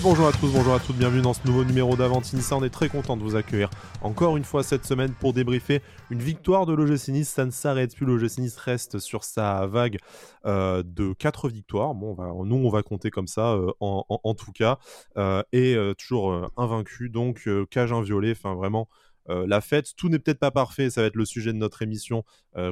Bonjour à tous, bonjour à toutes, bienvenue dans ce nouveau numéro d'Avantinissa. On est très content de vous accueillir encore une fois cette semaine pour débriefer une victoire de l'OGC Nice. Ça ne s'arrête plus, l'OGC Nice reste sur sa vague euh, de 4 victoires. Bon, on va, nous, on va compter comme ça euh, en, tout cas. Euh, et toujours invaincu, donc cage inviolée, enfin vraiment. la fête. Tout n'est peut-être pas parfait, ça va être le sujet de notre émission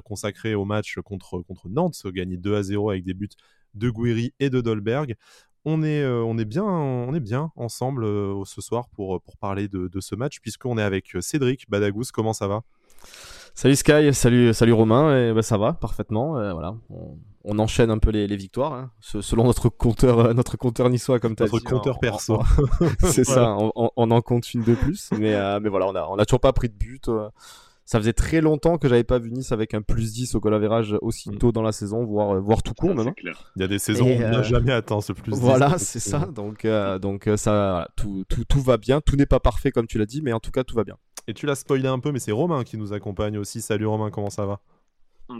consacrée au match contre, contre Nantes, gagné 2 à 0 avec des buts de Guiri et de Dolberg on est, euh, on est, bien, on est bien ensemble euh, ce soir pour, pour parler de, ce match, puisqu'on est avec euh, Cédric Badagous. Comment ça va? Salut Sky, salut, salut Romain, et bah, ça va parfaitement. voilà, on, enchaîne un peu les, victoires, hein, selon notre compteur, notre compteur niçois, comme tu as dit. Notre compteur perso. C'est ça, on, en compte une de plus, mais, mais voilà, on a, on a toujours pas pris de but ça faisait très longtemps que j'avais pas vu Nice avec un plus 10 au colavérage aussi mm. tôt dans la saison, voire, euh, voire tout court même. Hein. Il y a des saisons où on n'a euh, jamais atteint ce plus 10. Voilà, c'est ça. Donc, euh, donc ça, tout, tout, tout, va bien. Tout n'est pas parfait comme tu l'as dit, mais en tout cas tout va bien. Et tu l'as spoilé un peu, mais c'est Romain qui nous accompagne aussi. Salut Romain, comment ça va?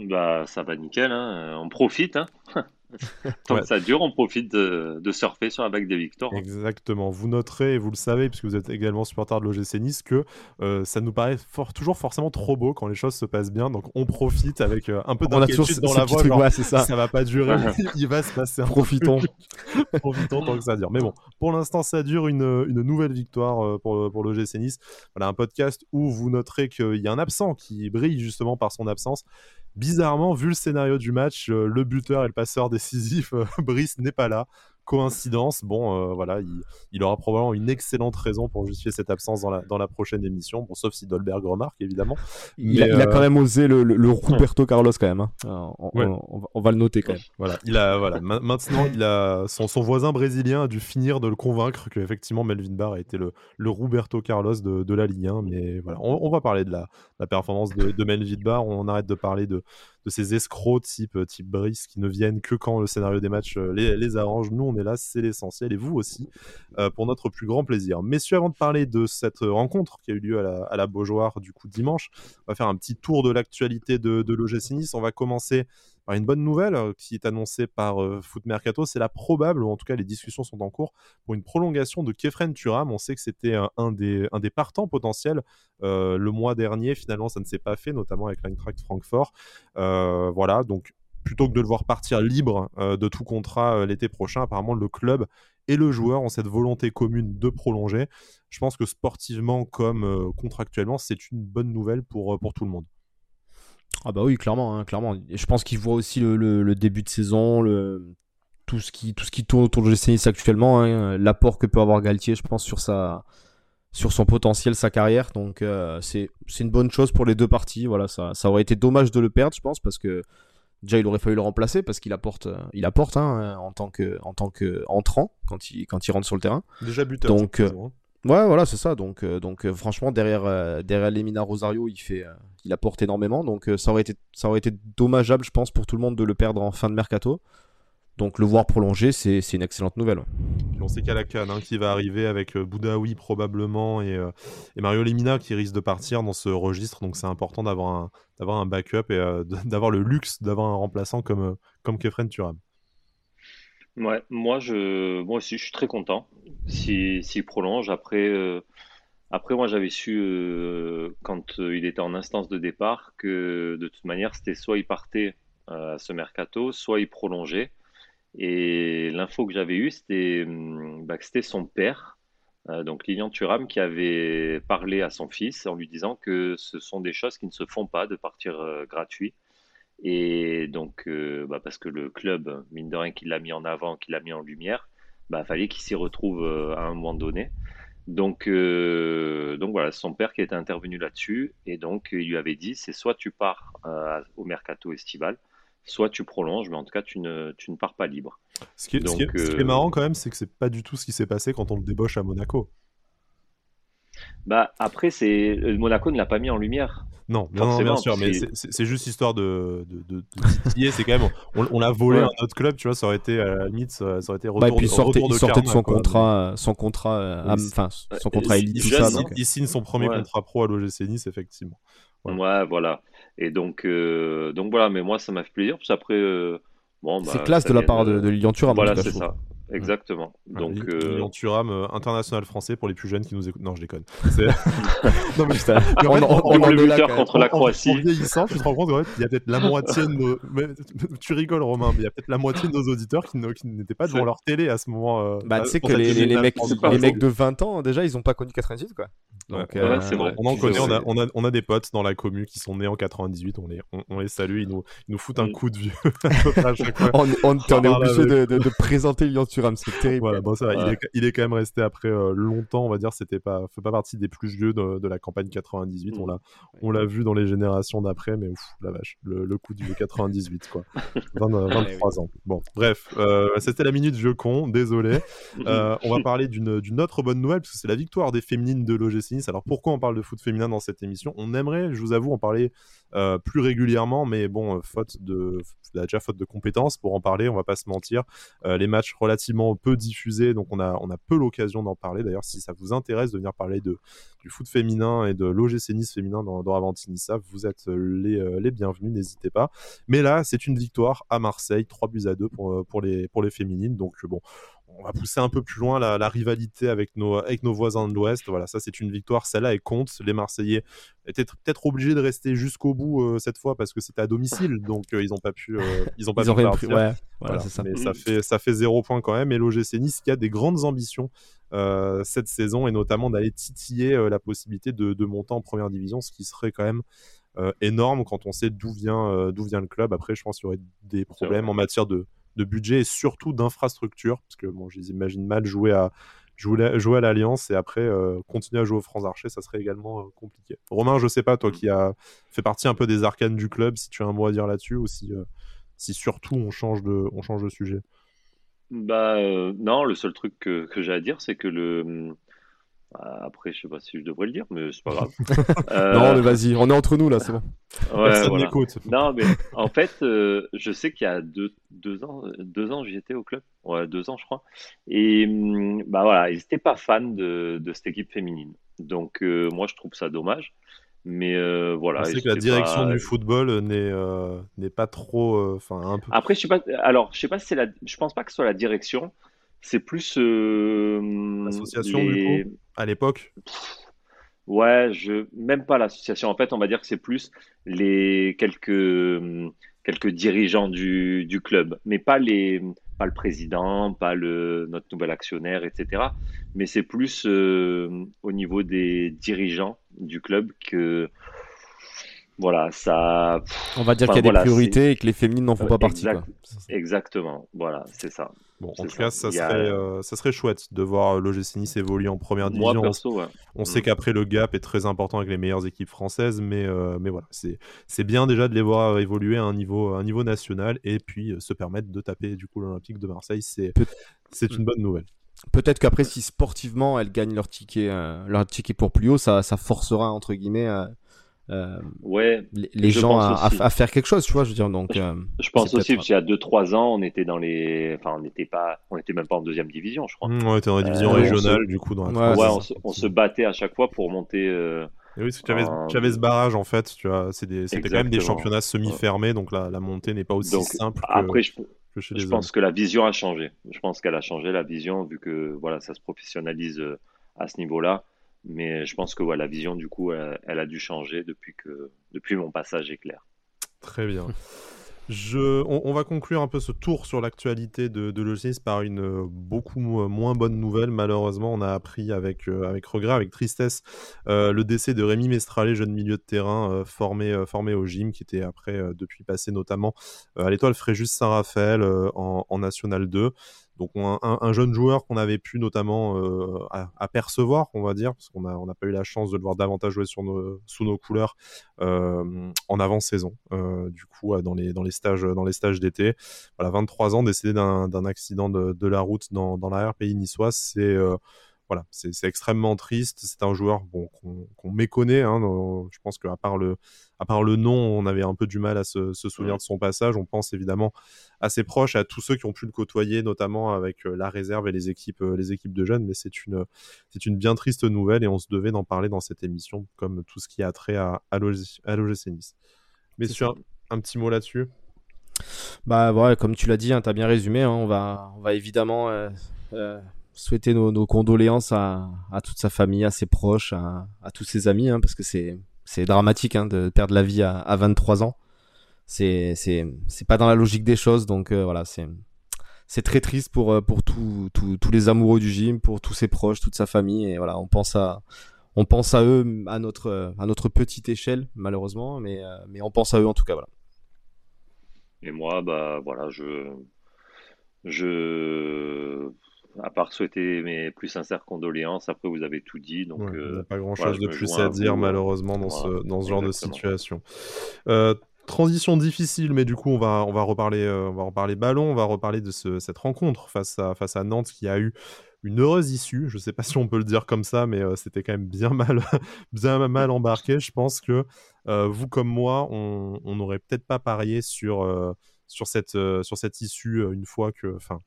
Bah ça va nickel, hein. on profite. Hein. Tant ça dure, on profite de, surfer sur la vague des victoires. Exactement. Vous noterez, et vous le savez, puisque vous êtes également supporter de l'OGC Nice, que euh, ça nous paraît toujours forcément trop beau quand les choses se passent bien. Donc on profite avec euh, un peu d'inquiétude dans la voix. ça. ça va pas durer, il va se passer un Profitons. Profitons tant que ça dure. Mais bon, pour l'instant, ça dure une, nouvelle victoire euh, pour, pour l'OGC Nice. Voilà, un podcast où vous noterez qu'il y a un absent qui brille justement par son absence bizarrement, vu le scénario du match, le buteur et le passeur décisif, euh, Brice n'est pas là coïncidence. Bon, euh, voilà, il, aura probablement une excellente raison pour justifier cette absence dans la, dans la prochaine émission. Bon, sauf si Dolberg remarque, évidemment. Il, a, quand même osé le, le, Roberto Carlos, quand même. Hein. On, va le noter, quand même. Voilà, il a, voilà. maintenant, il a, son, son, voisin brésilien a dû finir de le convaincre qu'effectivement, Melvin Barr a été le, le Roberto Carlos de, de la Ligue 1. Mais voilà, on, va parler de la, la performance de, de Melvin Barr. On arrête de parler de, de ces escrocs type, euh, type Brice qui ne viennent que quand le scénario des matchs euh, les, arrange. Nous, on est là, c'est l'essentiel, et vous aussi, euh, pour notre plus grand plaisir. Messieurs, avant de parler de cette rencontre qui a eu lieu à la, à du coup, dimanche, on va faire un petit tour de l'actualité de, de l'OGC. On va commencer une bonne nouvelle euh, qui est annoncée par euh, Foot Mercato, c'est la probable, ou en tout cas les discussions sont en cours, pour une prolongation de Kefren Turam. On sait que c'était un, des, partants potentiels euh, le mois dernier. Finalement, ça ne s'est pas fait, notamment avec l'Eintracht Francfort. voilà, donc plutôt que de le voir partir libre de tout contrat l'été prochain, apparemment le club et le joueur ont cette volonté commune de prolonger. Je pense que sportivement comme contractuellement, c'est une bonne nouvelle pour tout le monde. Ah bah oui, clairement, hein, clairement. Je pense qu'il voit aussi le, début de saison, le, tout, ce qui, tout ce qui tourne autour de GC actuellement, hein, l'apport que peut avoir Galtier, je pense, sur, sa, sur son potentiel, sa carrière. Donc euh, c'est une bonne chose pour les deux parties. Voilà, ça, ça aurait été dommage de le perdre, je pense, parce que déjà il aurait fallu le remplacer parce qu'il apporte, il apporte hein, en tant que en tant que entrant quand il quand il rentre sur le terrain. Déjà buteur. Donc euh, Ouais, voilà, c'est ça. Donc, euh, donc euh, franchement, derrière, euh, derrière Lemina Rosario, il, fait, il apporte énormément. Donc, ça, aurait été, ça aurait été dommageable, je pense, pour tout le monde de le perdre en fin de mercato. Donc, le voir prolonger, c'est une excellente nouvelle. On sait qu'il la hein, qui va arriver avec Boudaoui probablement et, et, Mario Lemina qui risque de partir dans ce registre. Donc, c'est important d'avoir un, un backup et d'avoir le luxe d'avoir un remplaçant comme, comme Kefren Turam. Ouais, moi, je, moi aussi, je suis très content s'il si, prolonge. Après, euh, après moi, j'avais su, euh, quand euh, il était en instance de départ, que de toute manière, c'était soit il partait à ce mercato, soit il prolongeait. Et l'info que j'avais eue, c'était hum, bah, que c'était son père, donc Lilian Thuram, qui avait parlé à son fils en lui disant que ce sont des choses qui ne se font pas de partir gratuit. Et donc, euh, bah, parce que le club, mine de rien, qui l'a mis en avant, qui l'a mis en lumière, bah, fallait qu'il s'y retrouve euh, à un moment donné. Donc, euh, donc voilà, son père qui était intervenu là-dessus, et donc il lui avait dit, c'est soit tu pars au mercato estival, soit tu prolonges, mais en tout cas tu ne, tu ne pars pas libre. Ce qui est, ce qui est marrant quand même, c'est que c'est pas du tout ce qui s'est passé quand on le débauche à Monaco. Bah après, c'est Monaco ne l'a pas mis en lumière. Non, bien sûr, mais c'est juste histoire de, de, titiller. c'est quand même, on, l'a volé à un autre club, tu vois, ça aurait été à la limite, ça, aurait été retour, bah, et puis il sortait, de, il sortait de, son contrat, son contrat, euh, enfin, son contrat élite, tout ça. Il, signe son premier contrat pro à l'OGC Nice, effectivement. Ouais, voilà. Et donc, euh, donc voilà, mais moi ça m'a fait plaisir, parce qu'après, euh, bon, bah, c'est classe de la part de, de Lilian Thuram. Voilà, c'est ça. Exactement. Donc, euh... Lilian Thuram, euh, international français pour les plus jeunes qui nous écoutent. Non, je déconne. non, mais on, on, on, on le buteur contre la Croatie. En, vieillissant, tu te rends compte qu'il y a peut-être la moitié de nos. tu rigoles, Romain, mais il y a peut-être la moitié de nos auditeurs qui, n'étaient pas devant leur télé à ce moment. Euh, bah, tu sais que les, les, mecs, les mecs de 20 ans, déjà, ils n'ont pas connu 98, quoi. Donc, ouais, c'est vrai. On en connaît, on a, on, a, on a des potes dans la commu qui sont nés en 98, on les, on, les salue, ils nous, ils nous foutent un coup de vieux on, on, on est obligé de, de, de, présenter Lilian Thuram, c'est terrible. Voilà, bon, ça va, il, est, il, est, quand même resté après euh, longtemps, on va dire, c'était pas, fait pas partie des plus vieux de, de la campagne 98, mm. on l'a on l'a vu dans les générations d'après, mais ouf, la vache, le, le coup vieux 98, quoi. 20, 23 ans. Bon, bref, euh, c'était la minute vieux con, désolé. Euh, on va parler d'une autre bonne nouvelle, parce que c'est la victoire des féminines de l'OGC Nice. Alors pourquoi on parle de foot féminin dans cette émission? On aimerait, je vous avoue, en parler euh, plus régulièrement, mais bon, euh, faute de, déjà faute de compétences pour en parler, on va pas se mentir. Euh, les matchs relativement peu diffusés, donc on a, on a peu l'occasion d'en parler. D'ailleurs, si ça vous intéresse de venir parler de, du foot féminin et de l'OGC Nice féminin dans, dans Avantinissa, vous êtes les, les bienvenus, n'hésitez pas. Mais là, c'est une victoire à Marseille, 3 buts à 2 pour, pour, les, pour les féminines. Donc bon, on va pousser un peu plus loin la, la rivalité avec nos, avec nos voisins de l'Ouest. Voilà, ça c'est une victoire. Celle-là, elle compte. Les Marseillais étaient peut-être obligés de rester jusqu'au bout euh, cette fois parce que c'était à domicile, donc euh, ils n'ont pas pu, euh, ils ont pas ils pu. Pris, ouais, voilà, ça. Mais ça fait, ça fait zéro point quand même. Et l'OGC Nice qui a des grandes ambitions cette saison et notamment d'aller titiller la possibilité de, de, monter en première division, ce qui serait quand même énorme quand on sait d'où vient, d'où vient le club. Après, je pense qu'il y aurait des problèmes en matière de de budget et surtout d'infrastructure, parce que bon, je les imagine mal jouer à, jouer, jouer à l'Alliance et après euh, continuer à jouer au France Archer, ça serait également euh, compliqué. Romain, je sais pas, toi qui a fait partie un peu des arcanes du club, si tu as un mot à dire là-dessus ou si, euh, si surtout on change de, on change de sujet. Bah non, le seul truc que, que j'ai à dire, c'est que le après, je sais pas si je devrais le dire, mais c'est pas grave. euh... Non, mais vas-y, on est entre nous là, c'est bon. Ouais, voilà. Non, mais en fait, euh, je sais qu'il y a deux, deux ans, deux ans, j'y étais au club. Ouais, deux ans, je crois. Et hum, bah voilà, ils n'étaient pas fans de, de, cette équipe féminine. Donc, euh, moi, je trouve ça dommage. Mais euh, voilà. C'est que la direction pas... du football n'est euh, n'est pas trop, enfin un peu. Après, je sais pas. Alors, je sais pas si c'est la. Je pense pas que ce soit la direction. C'est plus. Euh, L'association, les... du coup, à l'époque Ouais, je... même pas l'association. En fait, on va dire que c'est plus les quelques, quelques dirigeants du, du club, mais pas, les... pas le président, pas le... notre nouvel actionnaire, etc. Mais c'est plus euh, au niveau des dirigeants du club que voilà, ça. On va dire qu'il y a voilà, des priorités et que les féminines n'en font pas partie. Exact... Exactement, voilà, c'est ça. Bon, en tout cas, ça, ça, serait, a... euh, ça serait chouette de voir l'OGC Nice évoluer en première division. Moi, perso, ouais. On mmh. sait qu'après, le gap est très important avec les meilleures équipes françaises, mais, euh, mais voilà, c'est bien déjà de les voir évoluer à un niveau, à un niveau national et puis euh, se permettre de taper du coup l'Olympique de Marseille. C'est une bonne nouvelle. Peut-être qu'après, si sportivement elles gagnent leur ticket, euh, leur ticket pour plus haut, ça, ça forcera entre guillemets euh, ouais, les, gens à, à, faire quelque chose, tu vois, je veux dire. Donc, je, euh, je pense aussi parce qu'il y a 2-3 ans, on était dans les, enfin, on n'était pas, on était même pas en deuxième division, je crois. Mmh, on était dans la division euh, régionale, se... du coup, dans la ouais, on, se, on, se, battait à chaque fois pour monter. Euh, et oui, parce que tu avais, un... tu avais, ce barrage en fait, tu vois, c'était quand même des championnats semi-fermés, donc la, la montée n'est pas aussi donc, simple. Que... Après, je, je pense hommes. que la vision a changé. Je pense qu'elle a changé la vision vu que voilà, ça se professionnalise à ce niveau-là. Mais je pense que ouais, la vision, du coup, elle, a dû changer depuis, que, depuis mon passage éclair. Très bien. On, va conclure un peu ce tour sur l'actualité de, de par une euh, beaucoup moins bonne nouvelle. Malheureusement, on a appris avec, euh, avec regret, avec tristesse, euh, le décès de Rémi Mestralé, jeune milieu de terrain formé, formé au gym, qui était après, depuis passé notamment à l'étoile Fréjus Saint-Raphaël en, en, National 2. Donc un, un, un jeune joueur qu'on avait pu notamment euh, apercevoir, on va dire, parce qu'on n'a on pas eu la chance de le voir davantage jouer sur nos, sous nos couleurs euh, en avant-saison, euh, du coup dans les, dans les stages, dans les stages d'été. Voilà, 23 ans, décédé d'un accident de, de, la route dans, dans l'arrière-pays niçois, c'est voilà, c'est extrêmement triste. C'est un joueur bon, qu'on qu méconnaît. Hein, dans, je pense qu'à part, le, à part le nom, on avait un peu du mal à se, se souvenir ouais. de son passage. On pense évidemment à ses proches, à tous ceux qui ont pu le côtoyer, notamment avec euh, la réserve et les équipes, euh, les équipes de jeunes. Mais c'est une, c'est une bien triste nouvelle et on se devait d'en parler dans cette émission, comme tout ce qui a trait à, à l'OGC Nice. Sur un, un petit mot là-dessus? Bah ouais, comme tu l'as dit, hein, tu as bien résumé. Hein, on, va, on va évidemment euh, euh, souhaiter nos, condoléances à, toute sa famille, à ses proches, à, tous ses amis, hein, parce que c'est dramatique de perdre la vie à, 23 ans. C'est pas dans la logique des choses, donc voilà, c'est très triste pour, pour tous les amoureux du gym, pour tous ses proches, toute sa famille. Et voilà, on pense à, eux à notre, à notre petite échelle, malheureusement, mais, euh, mais on pense à eux en tout cas. Voilà. Et moi, bah voilà, je, je, à part souhaiter mes plus sincères condoléances, après vous avez tout dit. Donc, il n'y a pas grand chose de plus à dire, malheureusement, dans ce, dans ce genre de situation. Euh, transition difficile, mais du coup, on va, on va, reparler, euh, on va reparler ballon, on va reparler de ce, cette rencontre face à, face à Nantes qui a eu une heureuse issue. Je ne sais pas si on peut le dire comme ça, mais euh, c'était quand même bien mal, bien mal embarqué. Je pense que euh, vous comme moi, on n'aurait peut-être pas parié sur, euh, sur, cette, sur cette issue une fois que. Enfin,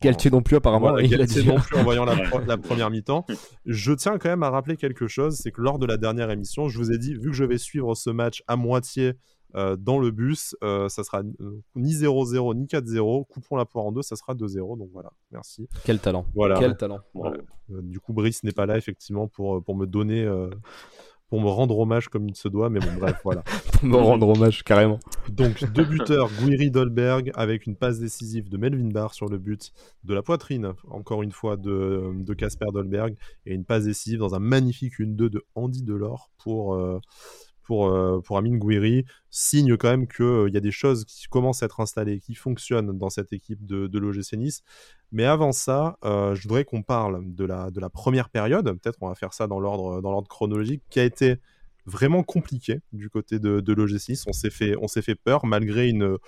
Galtier non plus apparemment. Galtier non plus en voyant la, la, première mi-temps. Je tiens quand même à rappeler quelque chose, c'est que lors de la dernière émission, je vous ai dit, vu que je vais suivre ce match à moitié euh, dans le bus, euh, ça sera ni 0-0 ni 4-0. Coupons la poire en deux, ça sera 2-0. Donc voilà, merci. Quel talent. Voilà. Quel talent. Euh, du coup, Brice n'est pas là effectivement pour, pour me donner pour me rendre hommage comme il se doit, mais bon, bref, voilà. pour me rendre hommage, carrément. Donc, deux buteurs, Guiri Dolberg, avec une passe décisive de Melvin Barr sur le but de la poitrine, encore une fois, de Casper Dolberg, et une passe décisive dans un magnifique 1-2 de Andy Delors pour, pour, euh, pour Amine Gouiri signe quand même qu'il euh, y a des choses qui commencent à être installées, qui fonctionnent dans cette équipe de, de l'OGC Nice. Mais avant ça, euh, je voudrais qu'on parle de la, de la première période. Peut-être on va faire ça dans l'ordre chronologique, qui a été vraiment compliqué du côté de, de l'OGC Nice. On s'est fait, fait peur malgré une,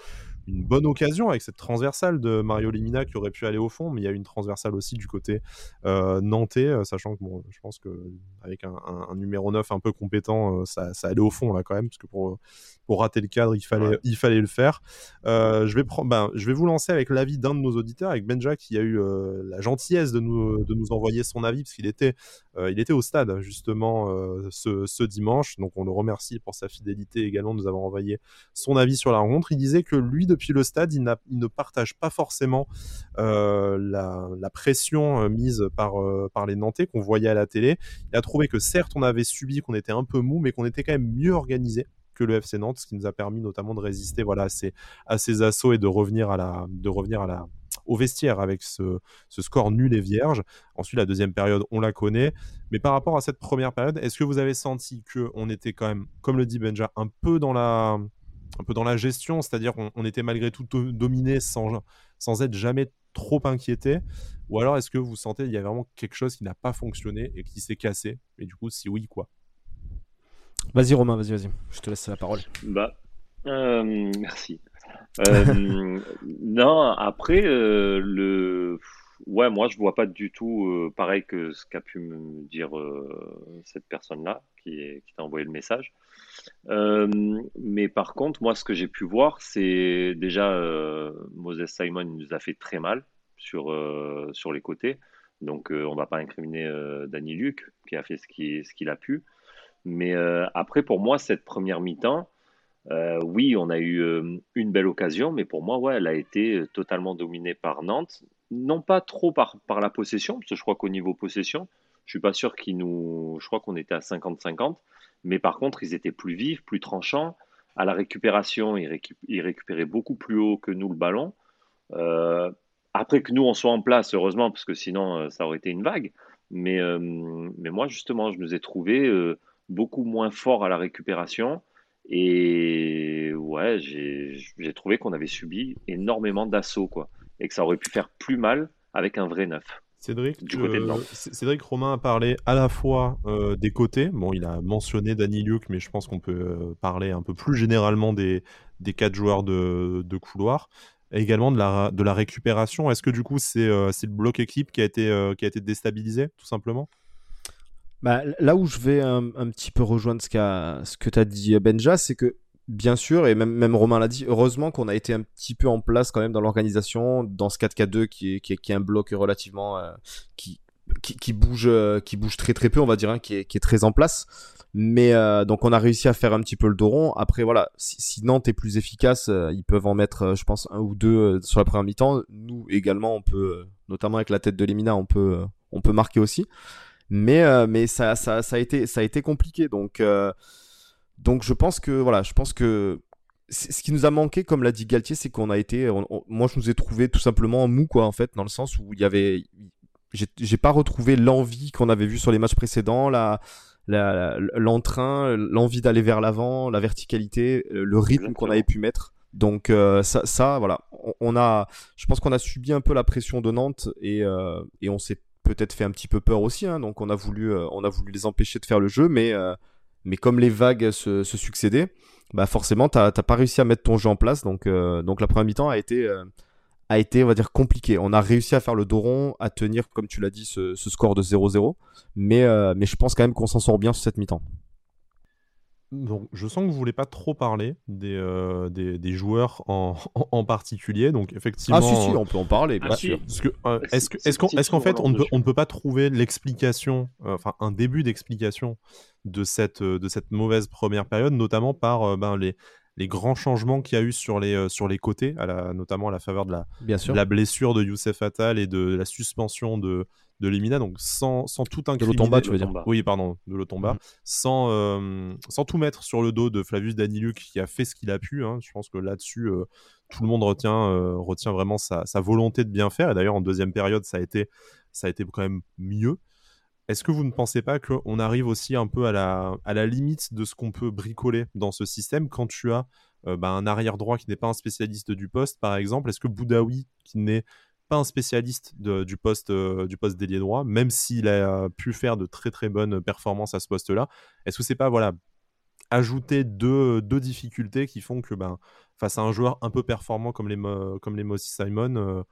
une bonne occasion avec cette transversale de Mario Limina qui aurait pu aller au fond, mais il y a une transversale aussi du côté euh, nantais, euh, sachant que bon, je pense qu'avec un, un, numéro 9 un peu compétent, euh, ça, ça, allait au fond là quand même, parce que pour, pour rater le cadre, il fallait, il fallait le faire. je, vais ben, je vais vous lancer avec l'avis d'un de nos auditeurs, avec Benja qui a eu la gentillesse de nous, de nous envoyer son avis, parce qu'il était, il était au stade justement ce, ce, dimanche, donc on le remercie pour sa fidélité également de nous avoir envoyé son avis sur la rencontre. Il disait que lui, depuis le stade, il, ne partage pas forcément euh, la, pression euh, mise par, euh, par les Nantais qu'on voyait à la télé. Il a trouvé que certes, on avait subi, qu'on était un peu mou, mais qu'on était quand même mieux organisé que le FC Nantes, ce qui nous a permis notamment de résister voilà, à, ces, à ces assauts et de revenir, à la, de revenir à la, au vestiaire avec ce, ce, score nul et vierge. Ensuite, la deuxième période, on la connaît. Mais par rapport à cette première période, est-ce que vous avez senti qu'on était quand même, comme le dit Benja, un peu dans la, un peu dans la gestion, c'est-à-dire qu'on était malgré tout dominé sans, sans être jamais trop inquiété Ou alors est-ce que vous sentez qu'il y a vraiment quelque chose qui n'a pas fonctionné et qui s'est cassé? Et du coup, si oui, quoi? Vas-y Romain, vas-y, vas-y, je te laisse la parole. Bah, euh, merci. Euh, non, après, euh, le... ouais, moi je vois pas du tout pareil que ce qu'a pu me dire cette personne-là qui, qui t'a envoyé le message. Euh, mais par contre, moi, ce que j'ai pu voir, c'est déjà euh, Moses Simon nous a fait très mal sur, euh, sur les côtés. Donc, on va pas incriminer Danny Luc, qui a fait ce qu'il ce qu'il a pu. Mais après, pour moi, cette première mi-temps, oui, on a eu une belle occasion, mais pour moi, ouais, elle a été totalement dominée par Nantes. Non pas trop par, par la possession, parce que je crois qu'au niveau possession, je suis pas sûr qu'ils nous. Je crois qu'on était à 50-50. Mais par contre, ils étaient plus vifs, plus tranchants. À la récupération, ils, récupéraient beaucoup plus haut que nous le ballon. Euh, après que nous, on soit en place, heureusement, parce que sinon, euh, ça aurait été une vague. Mais, euh, mais moi, justement, je nous ai trouvés beaucoup moins forts à la récupération. Et ouais, j'ai trouvé qu'on avait subi énormément d'assauts, quoi. Et que ça aurait pu faire plus mal avec un vrai neuf. Cédric, Cédric Romain a parlé à la fois euh, des côtés. Bon, il a mentionné Danny Luke, mais je pense qu'on peut euh, parler un peu plus généralement des, des quatre joueurs de, couloir. Et également de la, de la récupération. Est-ce que du coup, c'est euh, le bloc équipe qui a été, qui a été déstabilisé, tout simplement? Bah, Là où je vais un, un petit peu rejoindre ce, ce que tu as dit, Benja, c'est que Bien sûr, et même, même Romain l'a dit, heureusement qu'on a été un petit peu en place quand même dans l'organisation, dans ce 4K2 qui est, qui, est, qui est un bloc relativement. Euh, qui, qui, bouge, qui bouge très très peu, on va dire, hein, qui, est, qui, est, très en place. Mais donc on a réussi à faire un petit peu le dos rond. Après voilà, si, Nantes est plus efficace, ils peuvent en mettre, je pense, un ou deux sur la première mi-temps. Nous également, on peut, notamment avec la tête de Lemina, on peut, on peut marquer aussi. Mais, mais ça, ça, ça, a été, ça a été compliqué. Donc, donc je pense que voilà, je pense que ce qui nous a manqué, comme l'a dit Galtier, c'est qu'on a été. moi, je nous ai trouvé tout simplement mou, quoi, en fait, dans le sens où il y avait. J'ai pas retrouvé l'envie qu'on avait vu sur les matchs précédents, la, l'entrain, l'envie d'aller vers l'avant, la verticalité, euh, le rythme qu'on avait pu mettre. Donc euh, ça, ça, voilà, on, a, je pense qu'on a subi un peu la pression de Nantes et, euh, et on s'est peut-être fait un petit peu peur aussi. Hein, donc on a voulu, on a voulu les empêcher de faire le jeu, mais mais comme les vagues se, succédaient, bah forcément, t'as pas réussi à mettre ton jeu en place. Donc, euh, donc la première mi-temps a été, euh, a été, on va dire, compliqué. On a réussi à faire le dos rond, à tenir, comme tu l'as dit, ce, ce, score de 0-0. Mais, euh, mais je pense quand même qu'on s'en sort bien sur cette mi-temps. Donc, je sens que vous voulez pas trop parler des, des, des, joueurs en, en, particulier. Donc, effectivement. Ah, si, si, on peut en parler, bien ah, sûr. Est-ce qu'en est est qu'en fait, on ne, peut, on ne peut pas trouver l'explication, enfin, un début d'explication de cette, euh, de cette mauvaise première période, notamment par euh, ben, les, les grands changements qu'il y a eu sur les, euh, sur les côtés, à la, notamment à la faveur de la, la blessure de Youssef Attal et de la suspension de, de Lemina, donc sans, sans tout incriminer. De l'Otomba, tu veux dire Oui, pardon, de l'Otomba. Mhm. Sans, sans tout mettre sur le dos de Flavius Daniluk qui a fait ce qu'il a pu. Hein. Je pense que là-dessus, tout le monde retient, retient vraiment sa, sa, volonté de bien faire. Et d'ailleurs, en deuxième période, ça a été, ça a été quand même mieux. Est-ce que vous ne pensez pas qu'on arrive aussi un peu à la, à la limite de ce qu'on peut bricoler dans ce système quand tu as euh, bah, un arrière droit qui n'est pas un spécialiste du poste, par exemple? Est-ce que Boudaoui, qui n'est pas un spécialiste du poste euh, du poste d'ailier droit, même s'il a pu faire de très très bonnes performances à ce poste-là, est-ce que c'est pas ajouter deux, difficultés qui font que ben, face à un joueur un peu performant comme les, comme Mossy Simon, euh,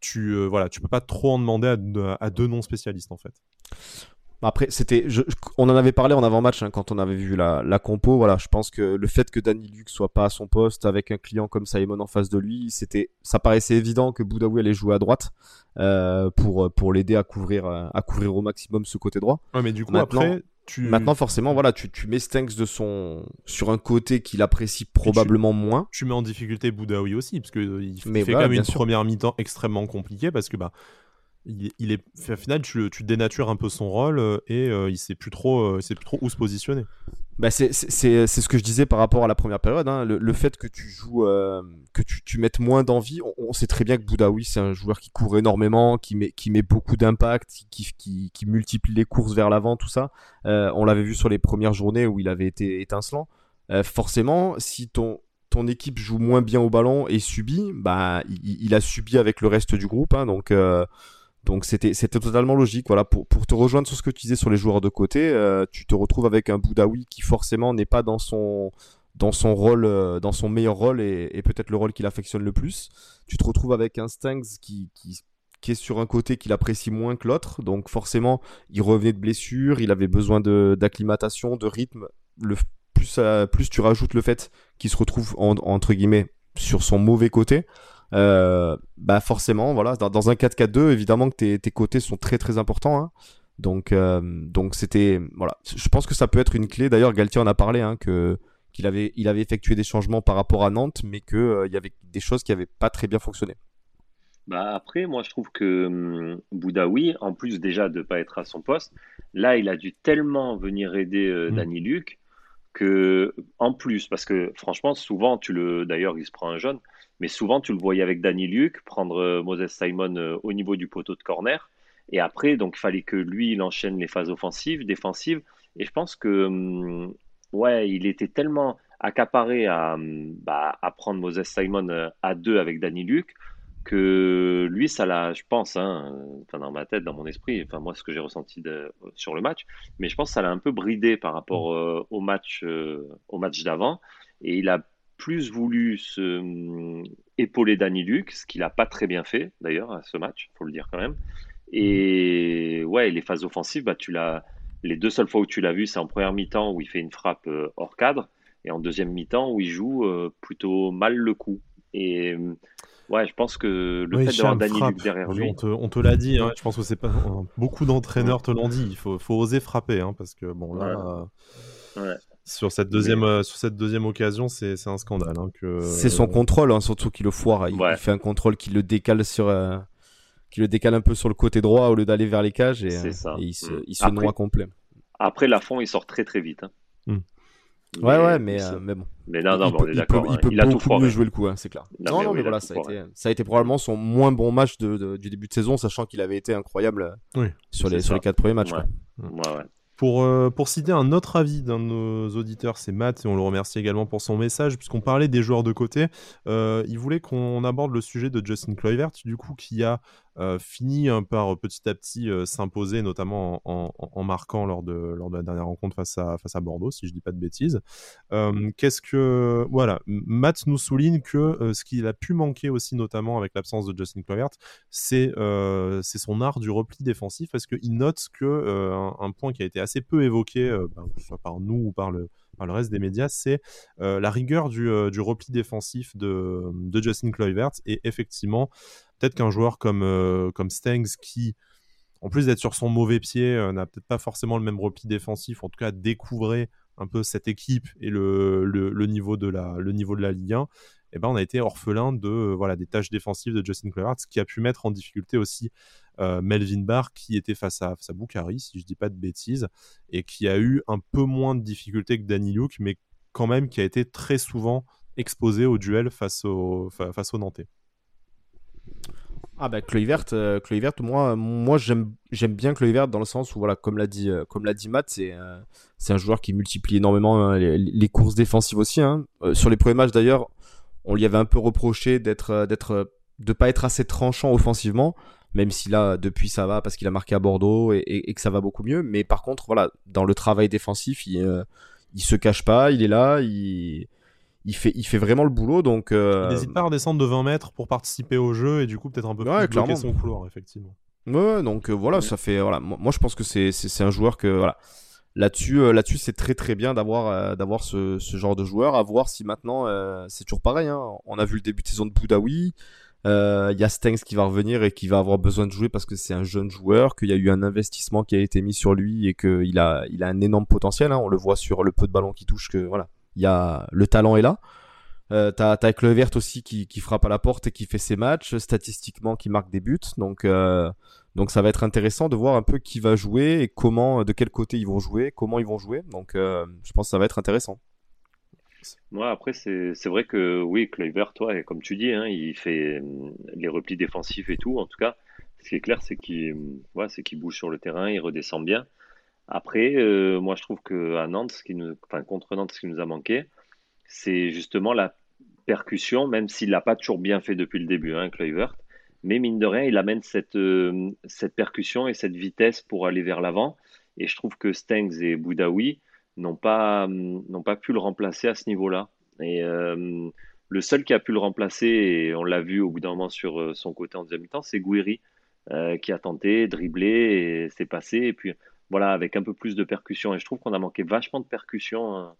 tu euh, voilà, tu peux pas trop en demander à, deux non spécialistes en fait? Après, c'était, on en avait parlé en avant-match hein, quand on avait vu la, la, compo. Voilà, je pense que le fait que Danny Luke soit pas à son poste avec un client comme Simon en face de lui, c'était, ça paraissait évident que Boudaoui allait jouer à droite euh, pour pour l'aider à couvrir à couvrir au maximum ce côté droit. Ouais, mais du coup après, Maintenant, forcément, voilà, tu, tu mets Stanks de son... sur un côté qu'il apprécie probablement moins. Tu mets en difficulté Boudaoui aussi, parce qu'il fait quand même une première mi-temps extrêmement compliquée, parce que bah, il, est, au final, tu, tu, dénatures un peu son rôle euh, et euh, il sait plus trop, euh, sait plus trop où se positionner. Bah c'est ce que je disais par rapport à la première période. Hein. Le, fait que tu joues, que tu, tu, mettes moins d'envie, on, sait très bien que Boudaoui, c'est un joueur qui court énormément, qui met, qui met beaucoup d'impact, qui, qui, multiplie les courses vers l'avant, tout ça. on l'avait vu sur les premières journées où il avait été étincelant. forcément, si ton, ton équipe joue moins bien au ballon et subit, bah, il, il a subi avec le reste du groupe. Hein, donc donc c'était c'était totalement logique. Voilà pour, pour te rejoindre sur ce que tu disais sur les joueurs de côté, euh, tu te retrouves avec un Boudaoui qui forcément n'est pas dans son dans son rôle, euh, dans son meilleur rôle et, peut-être le rôle qu'il affectionne le plus. Tu te retrouves avec un Stanks qui, qui, qui est sur un côté qu'il apprécie moins que l'autre. Donc forcément, il revenait de blessure, il avait besoin d'acclimatation, de, rythme. Le, plus, plus tu rajoutes le fait qu'il se retrouve entre guillemets sur son mauvais côté, euh, bah forcément, voilà, dans, un 4-4-2, évidemment que tes, tes, côtés sont très très importants. Hein. Donc, euh, donc c'était, voilà, je pense que ça peut être une clé. D'ailleurs, Galtier en a parlé, hein, que qu'il avait, il avait effectué des changements par rapport à Nantes, mais qu'il euh, il y avait des choses qui n'avaient pas très bien fonctionné. Bah après, moi je trouve que hum, Boudaoui, en plus déjà de ne pas être à son poste, là il a dû tellement venir aider euh, mm. Danny Luc que en plus, parce que franchement, souvent tu le, d'ailleurs il se prend un jaune, mais souvent, tu le voyais avec Danny Luke prendre euh, Moses Simon euh, au niveau du poteau de corner. Et après, donc, il fallait que lui, il enchaîne les phases offensives, défensives. Et je pense que, hum, ouais, il était tellement accaparé à, hum, bah, à prendre Moses Simon euh, à deux avec Danny Luke que lui, ça l'a, je pense, hein, enfin dans ma tête, dans mon esprit, enfin moi, ce que j'ai ressenti sur le match, mais je pense que ça l'a un peu bridé par rapport au match, au match d'avant. Et il a plus voulu se hum, épauler Danny Luc, ce qu'il n'a pas très bien fait d'ailleurs à ce match, faut le dire quand même. Et ouais, les phases offensives, bah, tu l'as, les deux seules fois où tu l'as vu, c'est en première mi-temps où il fait une frappe euh, hors cadre, et en deuxième mi-temps où il joue euh, plutôt mal le coup. Et hum, Ouais, je pense que le fait d'avoir Danny Luc derrière lui. On te, on te l'a dit, hein, je pense que c'est pas. Beaucoup d'entraîneurs te l'ont dit. Il faut, faut oser frapper, hein, parce que bon, là. Ouais. Sur cette deuxième, euh, sur cette deuxième occasion, c'est un scandale. Hein, que... C'est son contrôle, hein, surtout qu'il le foire. Il, fait un contrôle qui le décale sur, euh, qui le décale un peu sur le côté droit au lieu d'aller vers les cages et, euh, il se, mm. il se noie complet. Après, Lafont, il sort très très vite. Hein. Mm. Ouais, ouais, mais, mais bon. Mais non, non, il, on est d'accord. Il peut, il, a tout mieux jouer le coup, c'est clair. Non, non, mais, voilà, ça a, été, ça a, été, probablement son moins bon match de, du début de saison, sachant qu'il avait été incroyable sur, les, sur les quatre premiers matchs. Ouais. Ouais, ouais. Pour, euh, pour citer un autre avis d'un de nos auditeurs, c'est Matt, et on le remercie également pour son message, puisqu'on parlait des joueurs de côté. Euh, il voulait qu'on aborde le sujet de Justin Kluivert, du coup, qui a euh, fini hein, par petit à petit s'imposer, notamment en, marquant lors de, lors de la dernière rencontre face à, face à Bordeaux, si je dis pas de bêtises. Qu'est-ce que. Voilà, Matt nous souligne que ce qu'il a pu manquer aussi, notamment avec l'absence de Justin Kluivert, c'est son art du repli défensif, parce qu'il note que un, point qui a été assez peu évoqué, ben, que ce soit par nous ou par le, par le reste des médias, c'est la rigueur du, du, repli défensif de, de Justin Kluivert. Et effectivement, peut-être qu'un joueur comme, euh, comme Stengs, qui, en plus d'être sur son mauvais pied, euh, n'a peut-être pas forcément le même repli défensif, en tout cas découvrir un peu cette équipe et le, niveau, de la, Ligue 1, eh ben, on a été orphelin de euh, voilà des tâches défensives de Justin Kluivert, ce qui a pu mettre en difficulté aussi Melvin Barr, qui était face à, face à si je dis pas de bêtises, et qui a eu un peu moins de difficultés que Danny Luke, mais quand même qui a été très souvent exposé au duel face au, face au Nantais. Ah bah Kluivert, euh, moi, moi j'aime j'aime bien Kluivert dans le sens où voilà, comme l'a dit euh, comme l'a dit Matt, c'est euh, c'est un joueur qui multiplie énormément hein, les, courses défensives aussi. Hein. sur les premiers matchs d'ailleurs, on lui avait un peu reproché d'être d'être de pas être assez tranchant offensivement, même si là depuis ça va parce qu'il a marqué à Bordeaux et, et, que ça va beaucoup mieux. Mais par contre voilà, dans le travail défensif, il il se cache pas, il est là, il il fait, il fait vraiment le boulot. Donc, euh... N'hésite pas à redescendre de 20 mètres pour participer au jeu et du coup peut-être un peu plus bloquer son couloir, effectivement. Ouais, donc euh, voilà, ça fait. Voilà, moi je pense que c'est, c'est, un joueur que. Voilà. Là-dessus, euh, là-dessus, c'est très très bien d'avoir d'avoir ce, ce, genre de joueur. À voir si maintenant, c'est toujours pareil. Hein. On a vu le début de saison de Boudaoui. Il y a Stengs qui va revenir et qui va avoir besoin de jouer parce que c'est un jeune joueur, qu'il y a eu un investissement qui a été mis sur lui et qu'il a, il a un énorme potentiel. Hein. On le voit sur le peu de ballons qui touche que voilà, il y a le talent est là. Euh, t'as avec le Vert aussi qui, qui, frappe à la porte et qui fait ses matchs, statistiquement qui marque des buts. Donc, euh, donc ça va être intéressant de voir un peu qui va jouer et comment, de quel côté ils vont jouer, comment ils vont jouer. Donc euh, je pense que ça va être intéressant. Moi, après, c'est vrai que oui, Kluivert, toi, comme tu dis, hein, il fait les replis défensifs et tout. En tout cas, ce qui est clair, c'est qu'il ouais, qu'il bouge sur le terrain, il redescend bien. Après, euh, moi, je trouve qu'à Nantes, ce qui nous, enfin, contre Nantes, ce qui nous a manqué, c'est justement la percussion, même s'il l'a pas toujours bien fait depuis le début, hein. Mais mine de rien, il amène cette, euh, cette percussion et cette vitesse pour aller vers l'avant. Et je trouve que Stengs et Boudaoui n'ont pas, n'ont pas pu le remplacer à ce niveau-là. Et euh, le seul qui a pu le remplacer, et on l'a vu au bout d'un moment sur son côté en deuxième mi-temps, c'est Gouiri, qui a tenté, dribblé, et s'est passé. Et puis voilà, avec un peu plus de percussion. Et je trouve qu'on a manqué vachement de percussion hein,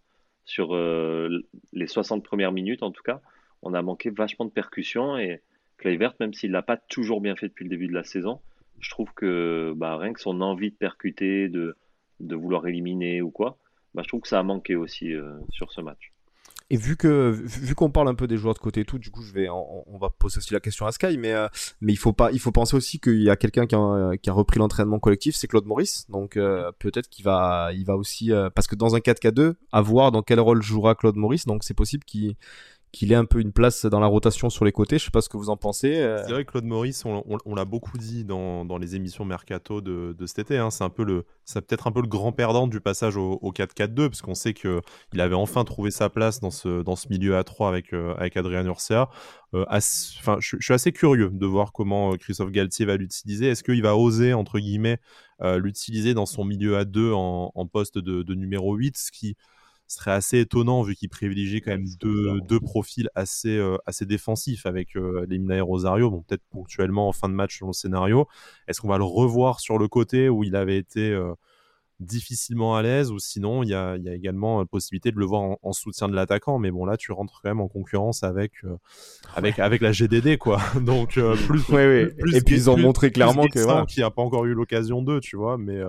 sur euh, les 60 premières minutes, en tout cas. On a manqué vachement de percussion. Et Kluivert, même s'il l'a pas toujours bien fait depuis le début de la saison, je trouve que bah, rien que son envie de percuter, de, vouloir éliminer ou quoi, bah, je trouve que ça a manqué aussi euh, sur ce match. Et vu que vu qu'on parle un peu des joueurs de côté et tout, du coup, je vais on, va poser aussi la question à Sky, mais euh, mais il faut pas il faut penser aussi qu'il y a quelqu'un qui a, qui a repris l'entraînement collectif, c'est Claude Maurice. Donc euh, peut-être qu'il va il va aussi euh, parce que dans un 4K2, à voir dans quel rôle jouera Claude Maurice. Donc c'est possible qu'il qu'il ait un peu une place dans la rotation sur les côtés. Je sais pas ce que vous en pensez. Euh. C'est vrai que Claude Maurice, on, l'a beaucoup dit dans, les émissions mercato de, cet été. Hein. C'est un peu le, c'est peut-être un peu le grand perdant du passage au, 4-4-2 parce qu'on sait que il avait enfin trouvé sa place dans ce dans ce milieu à 3 avec euh, avec Adrien Urcia. Euh, enfin, je, suis assez curieux de voir comment Christophe Galtier va l'utiliser. Est-ce qu'il va oser entre guillemets l'utiliser dans son milieu à 2 en, poste de, de numéro 8, ce qui serait assez étonnant vu qu'il privilégie quand même deux, deux profils assez, euh, assez défensifs avec euh, Lemina et Rosario, bon peut-être ponctuellement en fin de match selon le scénario. Est-ce qu'on va le revoir sur le côté où il avait été euh, difficilement à l'aise, ou sinon il y a, également la possibilité de le voir en, soutien de l'attaquant? Mais bon, là, tu rentres quand même en concurrence avec, avec, avec la GDD, quoi. Donc, plus, plus, Et puis, ils ont montré clairement que. Voilà. qui n'a pas encore eu l'occasion d'eux, tu vois. Mais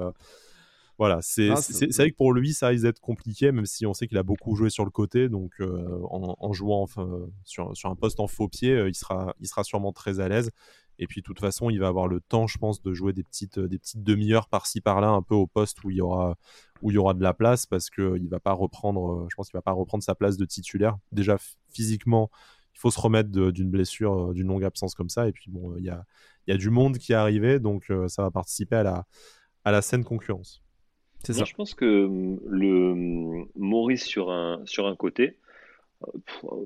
voilà, c'est vrai que pour lui, ça risque d'être compliqué, même si on sait qu'il a beaucoup joué sur le côté. Donc, euh, en, jouant sur, un poste en faux pied, euh, il, sera, il sera sûrement très à l'aise. Et puis, de toute façon, il va avoir le temps, je pense, de jouer des petites, des petites demi-heures par-ci par-là, un peu au poste où il y aura, où il y aura de la place, parce qu'il va pas reprendre, je pense qu'il va pas reprendre sa place de titulaire. Déjà, physiquement, il faut se remettre d'une blessure, d'une longue absence comme ça. Et puis, bon, il y a, y a du monde qui est arrivé, donc euh, ça va participer à la, à la saine concurrence. Moi, je pense que hum, le hum, Maurice sur un, sur un côté, euh,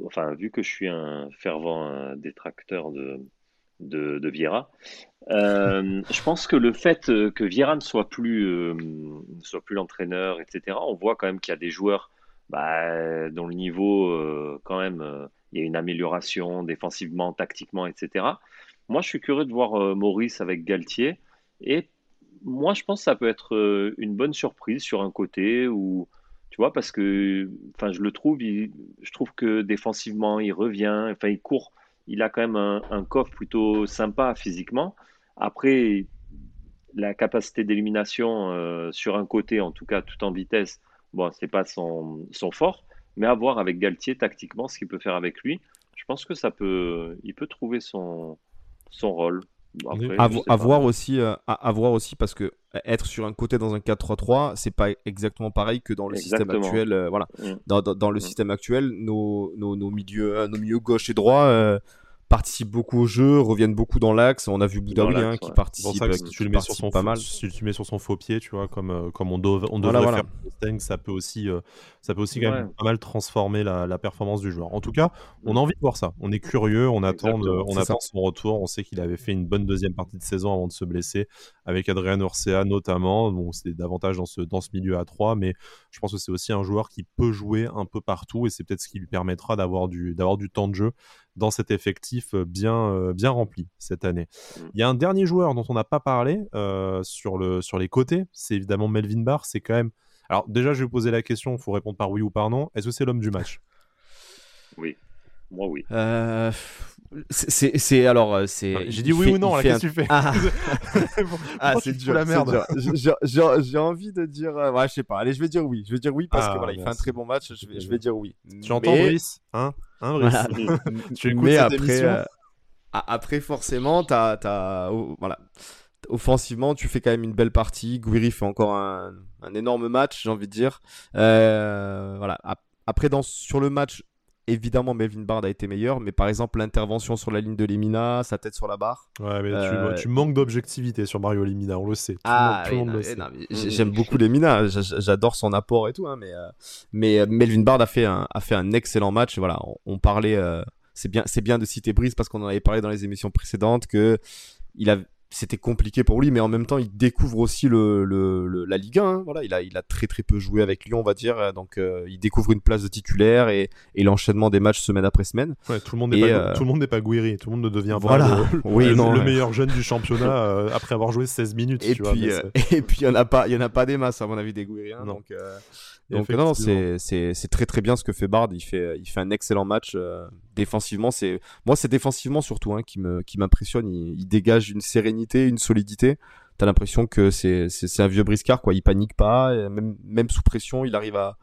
enfin, vu que je suis un fervent euh, détracteur de, de, de Vieira, euh, je pense que le fait que Vieira ne soit plus, soit plus l'entraîneur, etc., on voit quand même qu'il y a des joueurs bah, dont le niveau, quand même, il y a une amélioration défensivement, tactiquement, etc. Moi, je suis curieux de voir Maurice avec Galtier et moi, je pense que ça peut être euh, une bonne surprise sur un côté ou tu vois parce que enfin je le trouve je trouve que défensivement il revient enfin il court. Il a quand même un, coffre plutôt sympa physiquement. Après la capacité d'élimination euh, sur un côté en tout cas tout en vitesse bon c'est pas son, fort. Mais à voir avec Galtier tactiquement ce qu'il peut faire avec lui je pense que ça peut il peut trouver son rôle à, voir aussi, euh, à, voir aussi parce que être sur un côté dans un 4-3-3, c'est pas exactement pareil que dans le système actuel. Euh, voilà, mm. dans, dans, le mm. système actuel, nos, nos, nos, milieux, euh, nos milieux gauche et droit participent beaucoup au jeu, reviennent beaucoup dans l'axe. On a vu Boudaoui hein, qui participe, ça si tu le mets sur son pas mal. Si tu mets sur son faux pied, tu vois, comme euh, comme on, doit, on devrait faire ça peut aussi euh, ça peut aussi quand même pas mal transformer la, la, performance du joueur. En tout cas, on a envie de voir ça. On est curieux, on attend on attend son retour. On sait qu'il avait fait une bonne deuxième partie de saison avant de se blesser avec Adrien Urcea notamment. Bon, c'est davantage dans ce dans ce milieu à 3, mais je pense que c'est aussi un joueur qui peut jouer un peu partout et c'est peut-être ce qui lui permettra d'avoir du d'avoir du temps de jeu dans cet effectif euh, bien, euh, bien rempli cette année. Mm. Il y a un dernier joueur dont on n'a pas parlé euh, sur, le, sur les côtés, c'est évidemment Melvin Barr. C'est quand même. Alors, déjà, je vais vous poser la question, il faut répondre par oui ou par non. Est-ce que c'est l'homme du match? Oui. Moi, oui. C'est alors c'est. J'ai dit oui ou non. Qu'est-ce que tu fais Ah, ah c'est dur la merde. J'ai envie de dire ouais je sais pas. Allez je vais dire oui. Je vais dire oui parce que ah, voilà il fait un très bon match. Je vais, je vais dire oui. Tu entends Brice hein Hein, tu écoutes Mais après, euh, après, forcément, t'as, as, oh, voilà. Offensivement, tu fais quand même une belle partie. Guiri fait encore un, un énorme match, j'ai envie de dire. Euh, voilà. Après, dans, sur le match, évidemment, Melvin Bard a été meilleur, mais par exemple, l'intervention sur la ligne de Lemina, sa tête sur la barre. Ouais, mais tu, euh, manques d'objectivité sur Mario Lemina, on le sait. ah, j'aime beaucoup Lemina, j'adore son apport et tout, hein, mais, euh, mais euh, Melvin Bard a fait un, a fait un excellent match. Voilà, on, parlait. c'est bien, c'est bien de citer Brice parce qu'on en avait parlé dans les émissions précédentes que il a, c'était compliqué pour lui, mais en même temps, il découvre aussi le, le, la Ligue 1. Hein. Voilà, il a, il a très très peu joué avec Lyon, on va dire. Donc, euh, il découvre une place de titulaire et, et l'enchaînement des matchs semaine après semaine. Ouais, tout le monde n'est pas, euh, tout le monde n'est pas Guiri, tout le monde ne devient voilà. pas le, oui, non, le meilleur jeune du championnat euh, après avoir joué 16 minutes. Et puis, et puis, il y en a pas, il y en a pas des masses à mon avis des Guiri. Hein, donc, donc non, c'est très très bien ce que fait Bard. Il fait, il fait un excellent match euh, défensivement. C'est moi, c'est défensivement surtout hein, qui me qui m'impressionne. Il, dégage une sérénité, une solidité. T'as l'impression que c'est un vieux briscard quoi. Il panique pas, même même sous pression, il arrive à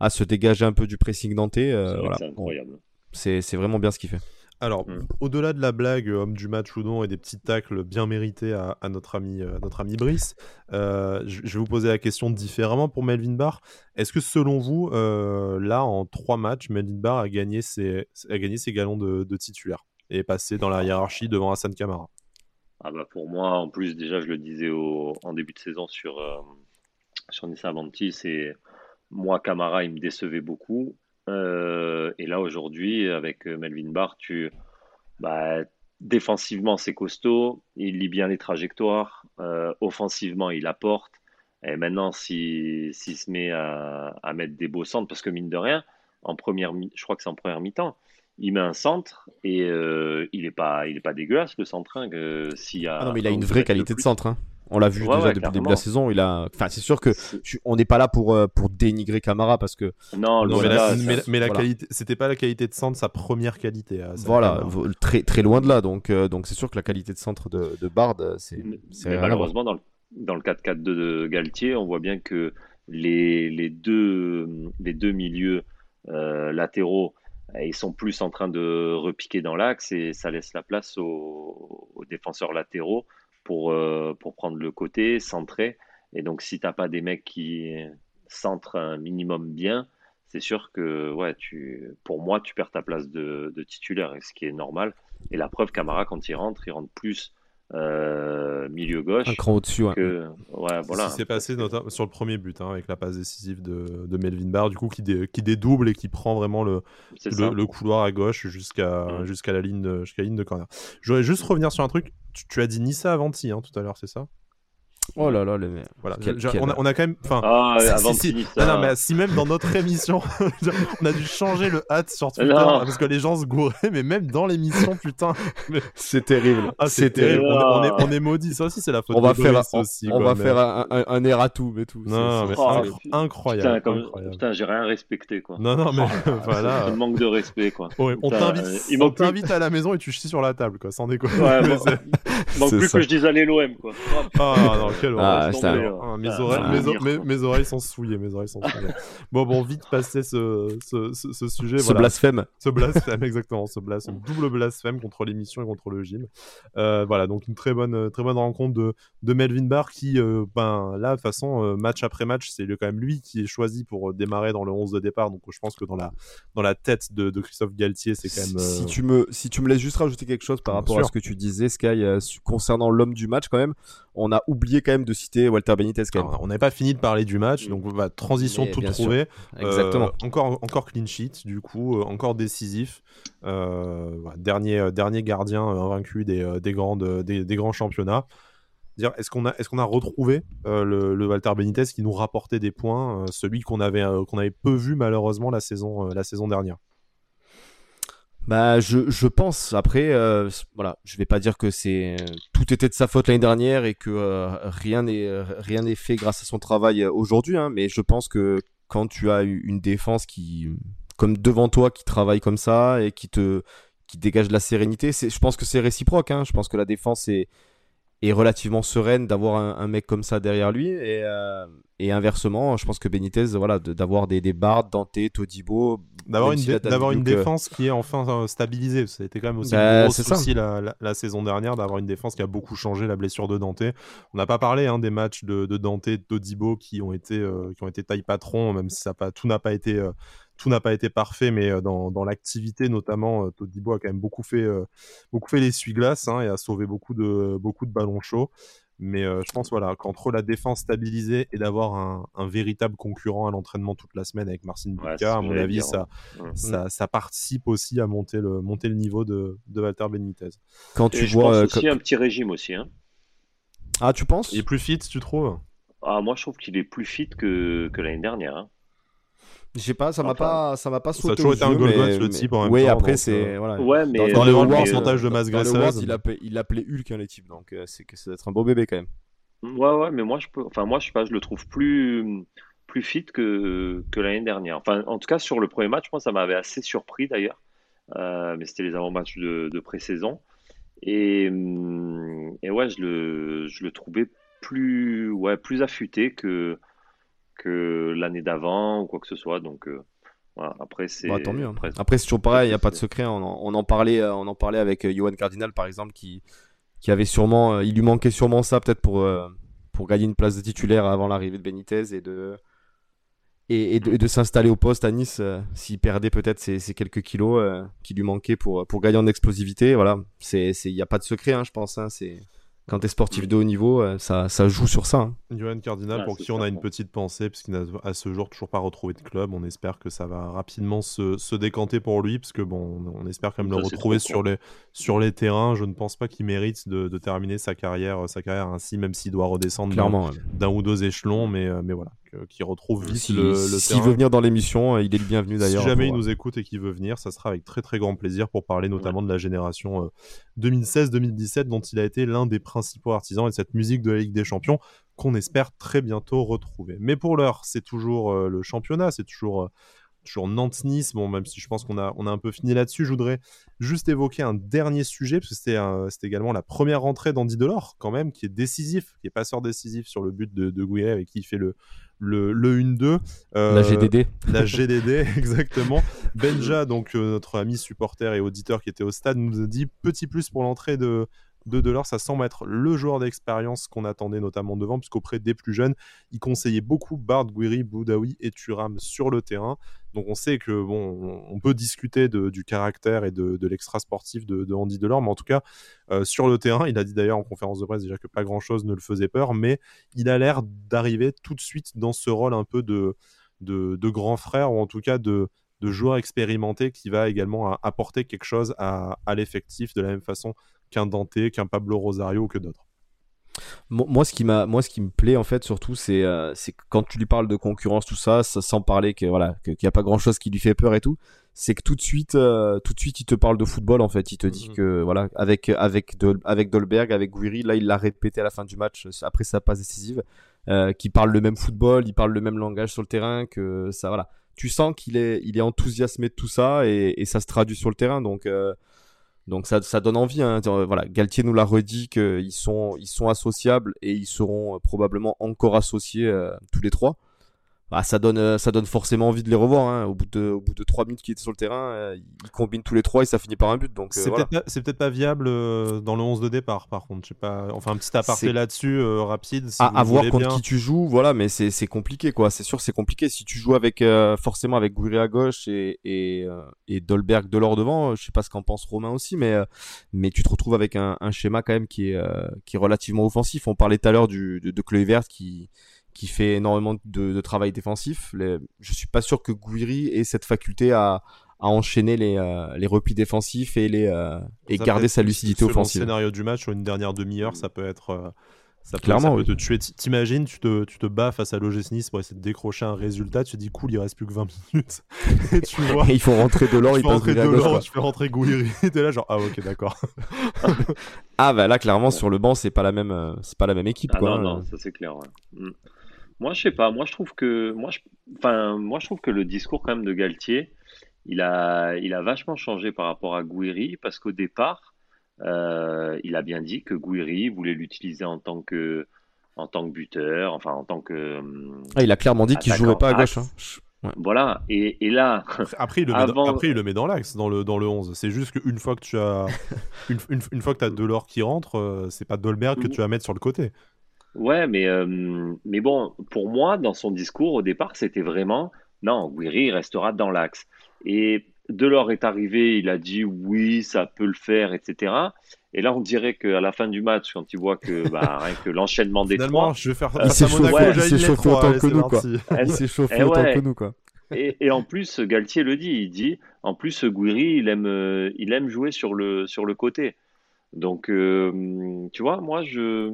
à se dégager un peu du pressing denté. Euh, voilà. C'est incroyable. C'est vraiment bien ce qu'il fait. Alors, mm. au-delà de la blague, euh, homme du match ou non, et des petits tacles bien mérités à, notre, ami, euh, notre ami Brice, euh, je vais vous poser la question différemment pour Melvin Barr. Est-ce que selon vous, là, en trois matchs, Melvin Barr a gagné ses, a gagné ses galons de, titulaire et est passé dans la hiérarchie devant Hassan Kamara? Ah bah Pour moi, en plus, déjà, je le disais en début de saison sur, sur Nissa Avanti, c'est moi, Kamara, il me décevait beaucoup. Euh, et là, aujourd'hui, avec euh, Melvin Barr, tu, bah, défensivement, c'est costaud. Il lit bien les trajectoires. Euh, offensivement, il apporte. Et maintenant, s'il se met à, à, mettre des beaux centres, parce que mine de rien, en première, je crois que c'est en première mi-temps, il met un centre et il n'est pas, il est pas dégueulasse le centre. Hein, que, y a, ah non, mais il a une vraie qualité de centre. Hein. On l'a vu déjà depuis le début de la saison. Il a, enfin, c'est sûr que on n'est pas là pour euh, pour dénigrer Camara parce que non, mais, la, qualité, c'était pas la qualité de centre sa première qualité. voilà, très très loin de là. Donc euh, donc c'est sûr que la qualité de centre de, de Bard, c'est malheureusement dans le dans le 4-4 de Galtier, on voit bien que les, les deux les deux milieux latéraux ils sont plus en train de repiquer dans l'axe et ça laisse la place aux, défenseurs latéraux pour, euh, pour prendre le côté, centrer. Et donc, si tu n'as pas des mecs qui centrent un minimum bien, c'est sûr que ouais, tu, pour moi, tu perds ta place de, de titulaire, ce qui est normal. Et la preuve, Camara, quand il rentre, il rentre plus euh, milieu gauche. Un cran au-dessus, ouais. ouais voilà. C'est passé sur le premier but, hein, avec la passe décisive de, de, Melvin Barr, du coup, qui, qui dédouble et qui prend vraiment le, le, couloir à gauche jusqu'à mm. jusqu'à la, ligne de, jusqu'à la ligne de corner. Je voudrais juste revenir sur un truc. Tu, as dit Nissa Avanti hein, tout à l'heure, c'est ça? Oh là là, les... voilà. on, a, on, a, quand même. Enfin, ah, si, si, non, mais si même dans notre émission, on a dû changer le hat sur Twitter parce que les gens se gouraient, mais même dans l'émission, putain. C'est terrible. Ah, c'est terrible. On est, on est, maudit. Ça aussi, c'est la faute on va faire, on, aussi, on va faire un, un, un erratum et tout. Non, mais oh, incroyable. Putain, putain j'ai rien respecté, quoi. Non, non, mais oh, voilà. Un manque de respect, quoi. on t'invite à la maison et tu chies sur la table, quoi, sans déconner. Ouais, manque plus que je dise allez l'OM, quoi. Ah, non, Ah, mes, oreilles, mes, oreilles, sont souillées. Mes oreilles sont souillées. bon, bon, vite passer ce, ce, ce, sujet. Ce blasphème. Ce blasphème, exactement. Ce blasphème. Double blasphème contre l'émission et contre le gym. Euh, voilà, donc une très bonne, très bonne rencontre de, de Melvin Barr qui, euh, ben, là, de toute façon, euh, match après match, c'est quand même lui qui est choisi pour démarrer dans le 11 de départ. Donc je pense que dans la, dans la tête de, de Christophe Galtier, c'est quand même. Si, tu me, si tu me laisses juste rajouter quelque chose par rapport à ce que tu disais, Sky, concernant l'homme du match, quand même, on a oublié quand même de citer Walter Benitez. on n'avait pas fini de parler du match, donc bah, transition toute trouvée. Exactement. Euh, encore, encore clean sheet, du coup, euh, encore décisif. Euh, dernier, dernier gardien invaincu des, des, grandes, des, grands championnats. Est-ce qu'on a, est qu'on a retrouvé le, Walter Benitez qui nous rapportait des points, celui qu'on avait, qu'on avait peu vu malheureusement la saison, la saison dernière? Bah, je, je pense. Après, euh, voilà, je vais pas dire que c'est tout était de sa faute l'année dernière et que euh, rien n'est rien n'est fait grâce à son travail euh, aujourd'hui. Hein, mais je pense que quand tu as une défense qui, comme devant toi, qui travaille comme ça et qui te qui dégage de la sérénité, c'est, je pense que c'est réciproque. Hein, je pense que la défense est est relativement sereine d'avoir un, mec comme ça derrière lui. Et, euh, et inversement je pense que Benitez voilà d'avoir des, des Bard, Dante, Todibo d'avoir une, euh, défense qui est enfin euh, stabilisée. Ça a été quand même aussi bah, gros souci la, la, saison dernière d'avoir une défense qui a beaucoup changé la blessure de Dante. On n'a pas parlé hein, des matchs de, de Dante Todibo qui ont été qui ont été taille patron même si ça pas, tout n'a pas été tout n'a pas été parfait, mais euh, dans, dans l'activité notamment, euh, Todibo a quand même beaucoup fait, euh, beaucoup fait l'essuie-glace hein, et a sauvé beaucoup de, beaucoup de ballons chauds. Mais je pense voilà qu'entre la défense stabilisée et d'avoir un, un, véritable concurrent à l'entraînement toute la semaine avec Marcin Buka, à mon avis, ça, ça, ça, participe aussi à monter le, monter le niveau de, de Walter Benitez. Quand tu vois pense aussi un petit régime aussi. Hein. Ah, tu penses? Il est plus fit, tu trouves? Ah, Moi, je trouve qu'il est plus fit que, que l'année dernière. Hein. Je sais pas, ça m'a pas, ça m'a pas sauté. Ça a toujours été un goal mais... le type en même oui, temps. après c'est euh, voilà. Ouais, mais dans, le pourcentage de masse graisseuse, il appelait, il appelait Hulk hein, les types, donc euh, c'est que ça doit être un beau bébé quand même. Ouais, ouais, mais moi je peux, enfin moi je sais pas, je le trouve plus plus fit que que l'année dernière. Enfin, en tout cas sur le premier match, moi ça m'avait assez surpris d'ailleurs. Euh, mais c'était les avant-matchs de, de pré-saison. Et, hum, et ouais, je le, je le trouvais plus, ouais, plus affûté que, que l'année d'avant ou quoi que ce soit. Donc euh, voilà, après c'est. Bah, tant mieux. Hein. Après, c'est toujours pareil, il n'y a pas de secret. On en, on en, parlait, euh, on en parlait avec euh, Johan Cardinal par exemple, qui, qui avait sûrement, il lui manquait sûrement ça peut-être pour, pour gagner une place de titulaire avant l'arrivée de Benitez et de et, de, s'installer au poste à Nice s'il perdait peut-être ces, ces, quelques kilos qui lui manquaient pour, pour gagner en explosivité. Voilà, il n'y a pas de secret, hein, je pense. Hein, c'est quand tu es sportif de haut niveau, euh, ça, ça joue sur ça. Hein. Johan Cardinal, pour qui on a une petite pensée, puisqu'il n'a à ce jour toujours pas retrouvé de club. On espère que ça va rapidement se, se décanter pour lui, parce que bon, on espère quand même le retrouver sur les, sur les terrains. Je ne pense pas qu'il mérite de, de, terminer sa carrière, sa carrière ainsi, même s'il doit redescendre d'un ou deux échelons. Mais, euh, mais voilà, qui retrouve vite si, le, S'il veut venir dans l'émission, il est le bienvenu d'ailleurs. Si jamais il nous écoute et qu'il veut venir, ça sera avec très très grand plaisir pour parler notamment de la génération 2016-2017 dont il a été l'un des principaux artisans et de cette musique de la Ligue des Champions qu'on espère très bientôt retrouver. Mais pour l'heure, c'est toujours le championnat, c'est toujours toujours Nantes-Nice. Bon, même si je pense qu'on a, on a un peu fini là-dessus, je voudrais juste évoquer un dernier sujet, parce que c'était, également la première rentrée d'Andy Delors, quand même, qui est décisif, qui est passeur décisif sur le but de, de Gouillet, avec qui il fait le, le, le 1-2. Euh, la GDD. La GDD, exactement. Benja, donc euh, notre ami supporter et auditeur qui était au stade, nous a dit petit plus pour l'entrée de, de Delors, ça semble être le joueur d'expérience qu'on attendait notamment devant, puisqu'auprès des plus jeunes, il conseillait beaucoup Bard, Guiri, Boudaoui et Turam sur le terrain. Donc on sait que bon, on peut discuter du caractère et de, l'extra sportif de, Andy Delors, mais en tout cas euh, sur le terrain, il a dit d'ailleurs en conférence de presse déjà que pas grand chose ne le faisait peur, mais il a l'air d'arriver tout de suite dans ce rôle un peu de, de, grand frère ou en tout cas de, de joueur expérimenté qui va également apporter quelque chose à, à l'effectif de la même façon qu'un Dante, qu'un Pablo Rosario ou que d'autres. Moi, ce qui m'a, moi, ce qui me plaît en fait surtout, c'est, euh, c'est quand tu lui parles de concurrence, tout ça, sans parler que voilà, qu'il n'y a pas grand chose qui lui fait peur et tout, c'est que tout de suite, euh, tout de suite, il te parle de football en fait. Il te dit mhm. que voilà, avec avec avec Dolberg, avec Guiri, là, il l'a répété à la fin du match après sa passe décisive, euh, qui parle le même football, il parle le même langage sur le terrain, que ça, voilà. Tu sens qu'il est, il est enthousiasmé de tout ça et, et ça se traduit sur le terrain, donc. Donc ça, ça donne envie. Hein. Voilà, Galtier nous l'a redit qu'ils sont, ils sont associables et ils seront probablement encore associés euh, tous les trois bah, ça donne euh, ça donne forcément envie de les revoir hein. au bout de au bout de trois minutes qu'ils étaient sur le terrain euh, ils combinent tous les trois et ça finit par un but. Donc euh, c'est peut-être pas, c'est peut-être pas viable dans le 11 de départ par contre. Je sais pas enfin un petit aparté là-dessus rapide si à, voir contre qui tu joues voilà mais c'est c'est compliqué quoi. C'est sûr c'est compliqué. Si tu joues avec forcément avec Gouiri à gauche et et, et Dolberg de l'or devant je sais pas ce qu'en pense Romain aussi mais mais tu te retrouves avec un, un schéma quand même qui est qui est relativement offensif. On parlait tout à l'heure du de, de Kluivert qui qui fait énormément de, travail défensif. Je je suis pas sûr que Gouiri ait cette faculté à, enchaîner les, euh, les replis défensifs et, les, euh, et garder sa lucidité offensive. Le scénario du match, sur une dernière demi-heure, ça peut être. Euh, ça peut, Clairement, te tuer. T'imagines, tu te, tu te bats face à l'OGC Nice pour essayer de décrocher un résultat. Tu te dis, cool, il reste plus que 20 minutes. et tu vois. il faut rentrer de l'or, il rentrer de l'or, tu fais rentrer Gouiri. T'es là, genre, ah, ok, d'accord. ah, bah là, clairement, sur le banc, c'est pas la même, c'est pas la même équipe. Ah, quoi, non, non, ça c'est clair. Ouais. Mm. Moi, je sais pas. Moi, je trouve que moi, je... enfin, moi, je trouve que le discours quand même de Galtier, il a, il a vachement changé par rapport à Gouiri parce qu'au départ, euh, il a bien dit que Gouiri voulait l'utiliser en tant que, en tant que buteur, enfin en tant que. Ah, il a clairement dit qu'il jouerait pas à gauche. Hein. Voilà, et, et, là. Après, il le met, dans, après, il le met dans l'axe, dans le, dans le 11. C'est juste qu'une fois que tu as. une, une, une fois que tu as Delors qui rentre, euh, c'est pas Dolberg que tu vas mettre sur le côté. Ouais, mais, euh, mais bon, pour moi, dans son discours, au départ, c'était vraiment non, Guiri restera dans l'axe. Et Delors est arrivé, il a dit oui, ça peut le faire, etc. Et là, on dirait qu'à la fin du match, quand il voit que, bah, rien que l'enchaînement des trois. je vais faire il s'est chauffé, autant que nous, quoi. Il s'est chauffé autant que nous, quoi. Et, et, en plus, Galtier le dit, il dit, en plus, Guiri, il aime, euh, il aime jouer sur le, sur le côté. Donc, euh, tu vois, moi, je,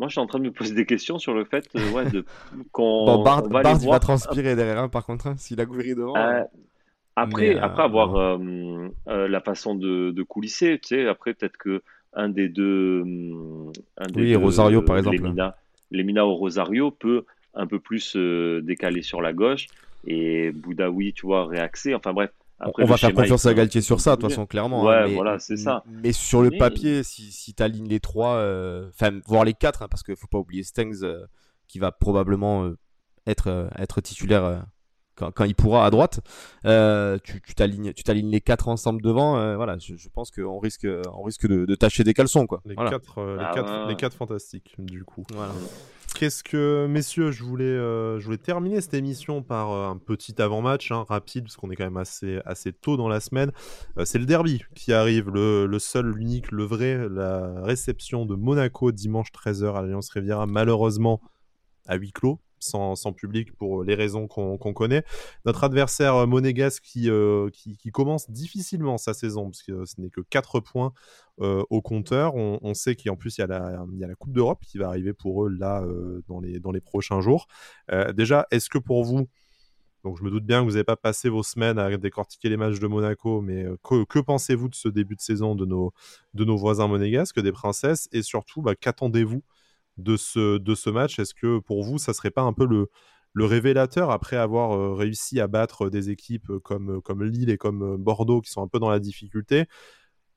moi, je suis en train de me poser des questions sur le fait euh, ouais, de, qu'on bon, Bard, va, Bard, va transpirer derrière, hein, par contre, hein, s'il a Gouiri devant. Euh, après, euh, après avoir la façon de, de, coulisser, tu sais, après peut-être que un des deux, un des oui, Rosario par exemple, Lemina, au Rosario peut un peu plus décaler sur la gauche et Boudaoui, tu vois, réaxer. Enfin bref, on va faire confiance à Galtier sur ça, de toute façon, clairement. Hein, ouais, mais, voilà, c'est ça. Mais sur le papier, si, si tu alignes les trois, euh, enfin, voire les quatre, hein, parce qu'il faut pas oublier Stengs euh, qui va probablement euh, être, être titulaire quand, quand, il pourra à droite. tu, tu t'alignes les quatre ensemble devant. voilà, je, je pense qu'on risque, on risque de, de tâcher des caleçons. Quoi. Les, quatre, les, ah quatre, les quatre fantastiques, du coup. Voilà. Qu'est-ce que, messieurs, je voulais, euh, je voulais terminer cette émission par euh, un petit avant-match hein, rapide, parce qu'on est quand même assez, assez tôt dans la semaine. Euh, c'est le derby qui arrive, le, le seul, l'unique, le vrai, la réception de Monaco dimanche 13h à l'Alliance Riviera, malheureusement à huis clos, sans, public pour les raisons qu'on connaît. Notre adversaire monégasque qui, qui, commence difficilement sa saison, parce que ce n'est que 4 points au compteur. On, sait qu'en plus, il y, a la, il y a la Coupe d'Europe qui va arriver pour eux là dans, les, dans les prochains jours. déjà, est-ce que pour vous, donc je me doute bien que vous n'avez pas passé vos semaines à décortiquer les matchs de Monaco, mais euh, que, pensez-vous de ce début de saison de nos, de nos voisins monégasques, des princesses? Et surtout, bah, qu'attendez-vous de ce, match Est-ce que pour vous, ça serait pas un peu le, révélateur après avoir euh, réussi à battre des équipes comme, comme Lille et comme Bordeaux qui sont un peu dans la difficulté?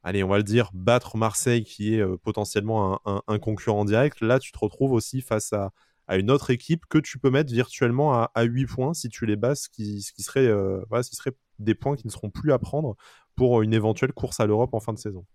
Allez, on va le dire, battre Marseille qui est euh, potentiellement un, concurrent direct. Là, tu te retrouves aussi face à une autre équipe que tu peux mettre virtuellement à, à 8 points si tu les bases, ce qui, serait, euh, ce qui serait des points qui ne seront plus à prendre pour une éventuelle course à l'Europe en fin de saison.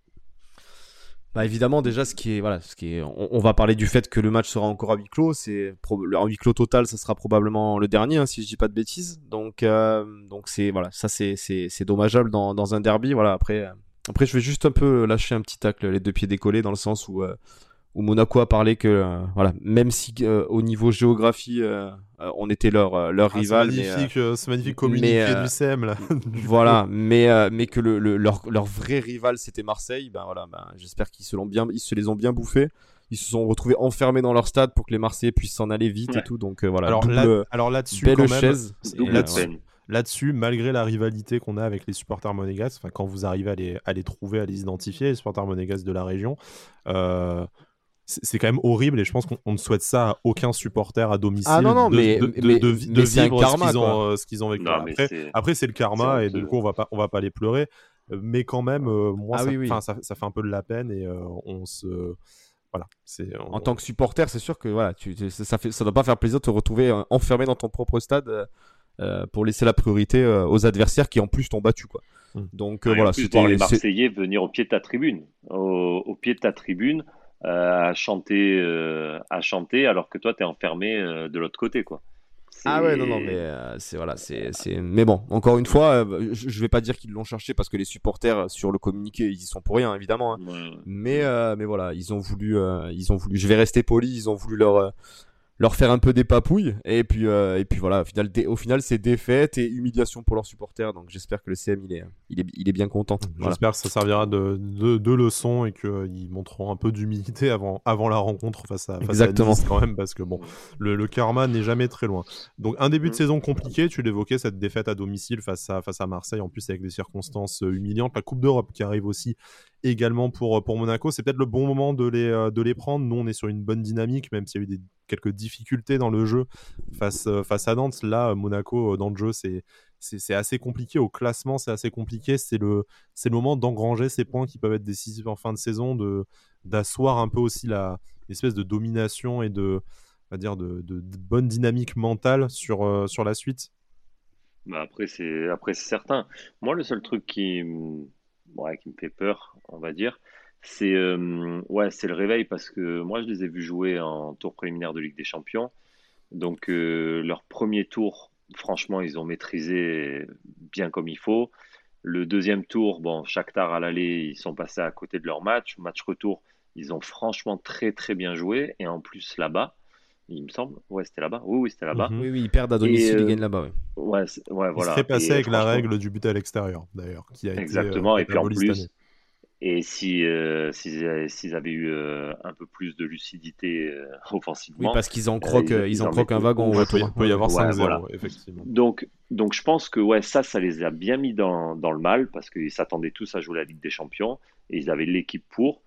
Bah évidemment déjà ce qui est voilà ce qui est on, va parler du fait que le match sera encore à huis clos. C'est en huis clos total ça sera probablement le dernier hein, si je dis pas de bêtises. Donc euh, c'est voilà ça c'est c'est dommageable dans, un derby. Voilà après après je vais juste un peu lâcher un petit tacle les deux pieds décollés dans le sens où euh, où Monaco a parlé que euh, voilà, même si euh, au niveau géographie euh, on était leur leur ah, rival, c'est magnifique, ce magnifique communiqué du CM là. voilà, mais mais que le, leur, leur vrai rival c'était Marseille, ben voilà, ben, j'espère qu'ils se l'ont bien, ils se les ont bien bouffés. Ils se sont retrouvés enfermés dans leur stade pour que les Marseillais puissent s'en aller vite et tout. Donc voilà. Alors, là, alors là-dessus, belle chaise. Là-dessus, là-dessus, malgré la rivalité qu'on a avec les supporters monégasques, quand vous arrivez à les, à les trouver, à les identifier, les supporters monégasques de la région, euh, c'est quand même horrible et je pense qu'on ne souhaite ça à aucun supporter à domicile. Ah non, non, mais, de, mais, de, vivre karma, euh, ce qu'ils ont, vécu. après, après c'est le karma et du coup, on va pas, on va pas les pleurer. Mais quand même, euh, moi, ah ça, Ça, fait un peu de la peine et euh, on se. Voilà, En tant que supporter, c'est sûr que voilà, tu, ça fait, ça doit pas faire plaisir de te retrouver enfermé dans ton propre stade pour laisser la priorité aux adversaires qui en plus t'ont battu quoi. Mmh. Donc voilà, c'était les Marseillais venir au pied de ta tribune, au pied de ta tribune. Euh, à chanter, euh, à chanter, alors que toi, tu es enfermé euh, de l'autre côté, quoi. Ah ouais, non, non, mais c'est voilà, c'est, mais bon, encore une fois, je, vais pas dire qu'ils l'ont cherché parce que les supporters sur le communiqué, ils y sont pour rien, évidemment. Hein. Mais, mais voilà, ils ont voulu, ils ont voulu. Je vais rester poli, ils ont voulu leur leur faire un peu des papouilles. Et puis, euh, et puis voilà, au final, au final c'est défaite et humiliation pour leurs supporters. Donc j'espère que le CM il est, il est, il est bien content. J'espère que ça servira de, de, de leçon et qu'ils montreront un peu d'humilité avant, avant la rencontre face à, face Exactement. À quand même, parce que bon, le, le karma n'est jamais très loin. Donc un début de mm. saison compliqué, tu l'évoquais, cette défaite à domicile face à, face à Marseille, en plus avec des circonstances euh, humiliantes. La Coupe d'Europe qui arrive aussi également pour, pour Monaco. C'est peut-être le bon moment de les, euh, de les prendre. Nous, on est sur une bonne dynamique, même s'il y a eu des, quelques difficultés dans le jeu face, euh, face à Nantes. Là, Monaco, euh, dans le jeu, c'est, c'est, assez compliqué. Au classement, c'est assez compliqué. C'est le, le moment d'engranger ces points qui peuvent être décisifs en fin de saison, de, d'asseoir un peu aussi la, espèce de domination et de, on dire, de, de, bonne dynamique mentale sur, sur la suite. Bah après, c'est, après, c'est certain. Moi, le seul truc qui qui me fait peur, on va dire, c'est euh, ouais, c'est le réveil parce que moi, je les ai vus jouer en tour préliminaire de Ligue des Champions. Donc, euh, leur premier tour, franchement, ils ont maîtrisé bien comme il faut. Le deuxième tour, bon, Shakhtar à l'aller, ils sont passés à côté de leur match. Match retour, ils ont franchement très très bien joué. Et en plus, là-bas, il me semble. Ouais, c'était là-bas. Oui, oui, c'était là-bas. Mhm. Oui, oui, ils perdent à domicile, ils euh, gagnent là-bas. Ouais, ouais, voilà. Il passé avec la règle du but à l'extérieur, d'ailleurs. Qui a Exactement, été, euh, et puis en plus. Et si euh, s'ils avaient eu un peu plus de lucidité offensivement. Oui, parce qu'ils en croquent, ils, en croquent un wagon. Il peut, y avoir 5 voilà. effectivement. Donc, donc je pense que ouais, ça, ça les a bien mis dans, dans le mal parce qu'ils s'attendaient tous à jouer la Ligue des Champions et ils avaient l'équipe pour.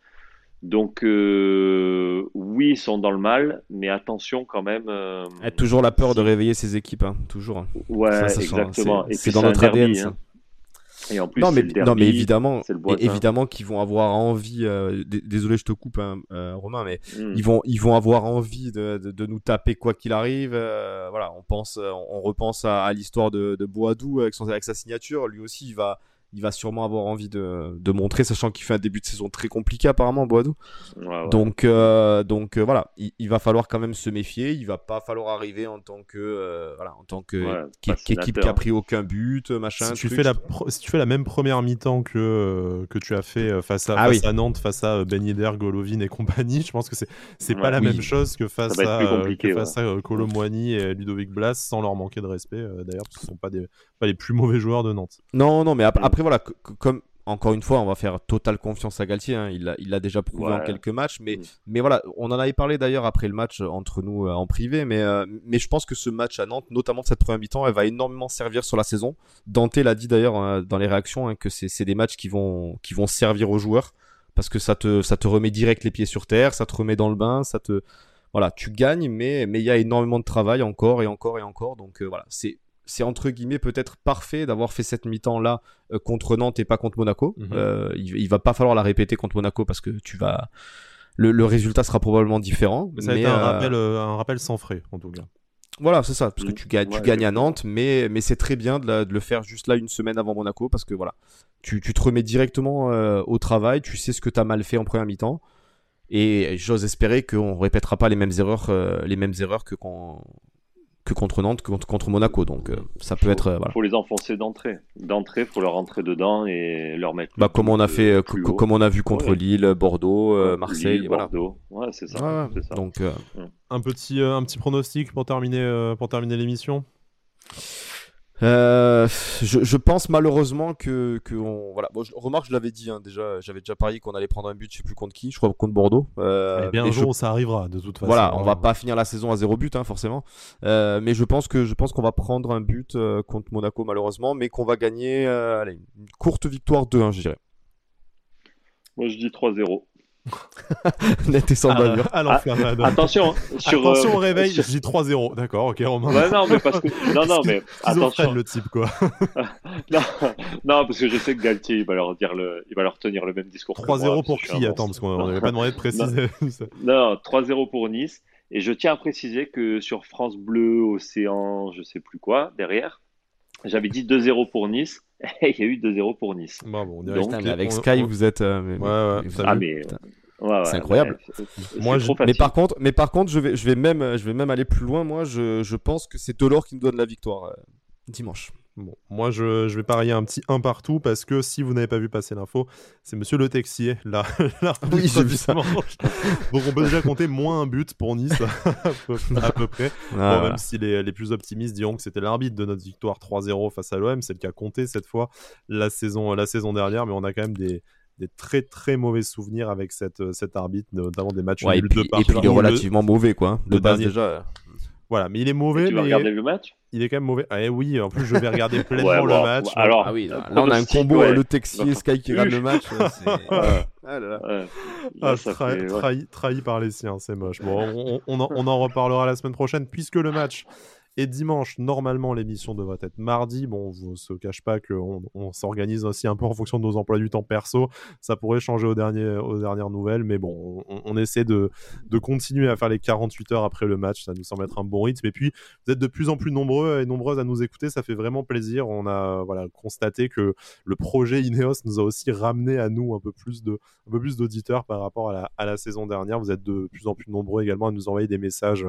Donc euh, oui, ils sont dans le mal, mais attention quand même. Euh, toujours la peur de réveiller ses équipes, hein, toujours. Ouais, exactement. C'est dans notre ADN. Hein. Et en plus, non, mais, non, mais évidemment, évidemment qu'ils vont avoir envie. Euh, désolé, je te coupe, hein, Romain, mais hmm. ils vont, ils vont avoir envie de, de, nous taper quoi qu'il arrive. voilà, on pense, on repense à, l'histoire de, de Boadou avec, son, avec sa signature. Lui aussi, il va, il va sûrement avoir envie de, de montrer, sachant qu'il fait un début de saison très compliqué apparemment, Boadou. Donc, euh, donc euh, voilà, il, va falloir quand même se méfier. Il va pas falloir arriver en tant que euh, voilà, en tant que équipe qui a pris aucun but, machin. Si tu fais la si tu fais la même première mi-temps que que tu as fait face à, ah face à Nantes, face à Ben Yedder, Golovin et compagnie, je pense que c'est c'est pas la même chose que face à que face à Colomboigny et Ludovic Blas, sans leur manquer de respect d'ailleurs, parce qu'ils sont pas des pas les plus mauvais joueurs de Nantes. Non, non, mais après, voilà, comme encore une fois, on va faire totale confiance à Galtier. Hein. Il l'a il déjà prouvé en quelques matchs, mais, mm. mais voilà, on en avait parlé d'ailleurs après le match entre nous euh, en privé, mais, euh, mais je pense que ce match à Nantes, notamment cette première mi-temps, elle va énormément servir sur la saison. Dante l'a dit d'ailleurs euh, dans les réactions hein, que c'est des matchs qui vont, qui vont servir aux joueurs parce que ça te, ça te remet direct les pieds sur terre, ça te remet dans le bain, ça te, voilà, tu gagnes, mais mais il y a énormément de travail encore et encore et encore, donc voilà, c'est c'est entre guillemets peut-être parfait d'avoir fait cette mi-temps là euh, contre Nantes et pas contre Monaco. Mhm. Euh, il, va pas falloir la répéter contre Monaco parce que tu vas le, résultat sera probablement différent. Ça mais, un, euh, rappel, un rappel sans frais en tout cas. Voilà, c'est ça, parce que tu gagnes, tu gagnes à Nantes, mais, mais c'est très bien de, le faire juste là une semaine avant Monaco, parce que voilà, tu, tu te remets directement au travail, tu sais ce que tu as mal fait en première mi-temps, et j'ose espérer qu'on répétera pas les mêmes erreurs, les mêmes erreurs que quand, que contre Nantes, que contre, Monaco. Donc euh, ça peut être. Il faut les enfoncer d'entrée. D'entrée, faut leur rentrer dedans et leur mettre. Bah, comme on a fait, euh, comme on a vu contre Lille, Bordeaux, euh, Marseille, voilà. Bordeaux, ouais, c'est ça, ça, Donc un petit un petit pronostic pour terminer pour terminer l'émission? Euh, je, pense malheureusement que, que on, voilà. Bon, je, remarque, je l'avais dit hein, déjà, j'avais déjà parié qu'on allait prendre un but, je sais plus contre qui, je crois contre Bordeaux. Euh, bien un jour, ça arrivera de toute façon. Voilà, on va pas finir la saison à zéro but, hein, forcément. Euh, mais je pense que je pense qu'on va prendre un but euh, contre Monaco malheureusement, mais qu'on va gagner, euh, allez, une courte victoire 2-1, je dirais. Moi, je dis 3-0. Net et sans bavure. Ah, attention, sur, attention au réveil, je dis 3-0. D'accord, ok, Romain. non, mais parce que. Non, non, mais. attention. le type, quoi. non, non, parce que je sais que Galtier, il va leur, dire le... il va leur tenir le même discours. 3-0 pour qui Attends, parce qu'on n'avait pas demandé de préciser. non, 3-0 pour Nice. Et je tiens à préciser que sur France Bleu, Océan, je sais plus quoi, derrière, j'avais dit 2-0 pour Nice. il y a eu 2-0 pour Nice. Bon, Donc, avec Sky, vous êtes. Euh, ouais, ouais, ah, mais... c'est incroyable. moi, je... mais par contre, mais par contre, je vais, je vais même, je vais même aller plus loin. Moi, je, je pense que c'est Delors qui nous donne la victoire euh, dimanche. Bon, moi je, je, vais parier un petit 1 partout parce que si vous n'avez pas vu passer l'info, c'est monsieur Le Texier, là. oui, j'ai vu ça. Donc on peut déjà compter moins un but pour Nice, à peu, près. Ah, même si les, les, plus optimistes diront que c'était l'arbitre de notre victoire 3-0 face à l'OM, c'est le cas compté cette fois la saison, la saison dernière, mais on a quand même des, des très très mauvais souvenirs avec cette, cet arbitre, notamment des matchs ouais, et, puis, et puis il est relativement mauvais quoi. De base déjà. Voilà, mais il est mauvais. tu vas regarder le match? Il est quand même mauvais. Eh oui, en plus, je vais regarder pleinement le match. Alors, ah oui, là, on a un combo le Texier Sky qui regarde le match. ah, là, là. Ah, trahi, trahi, par les siens, c'est moche. Bon, on, on en reparlera la semaine prochaine puisque le match et dimanche, normalement, l'émission devrait être mardi. Bon, on ne se cache pas qu'on on, s'organise aussi un peu en fonction de nos emplois du temps perso. Ça pourrait changer aux, aux dernières nouvelles, mais bon, on, essaie de, de, continuer à faire les 48 heures après le match. Ça nous semble être un bon rythme. Et puis, vous êtes de plus en plus nombreux et nombreuses à nous écouter. Ça fait vraiment plaisir. On a voilà, constaté que le projet Ineos nous a aussi ramené à nous un peu plus de un peu plus d'auditeurs par rapport à la, à la saison dernière. Vous êtes de plus en plus nombreux également à nous envoyer des messages,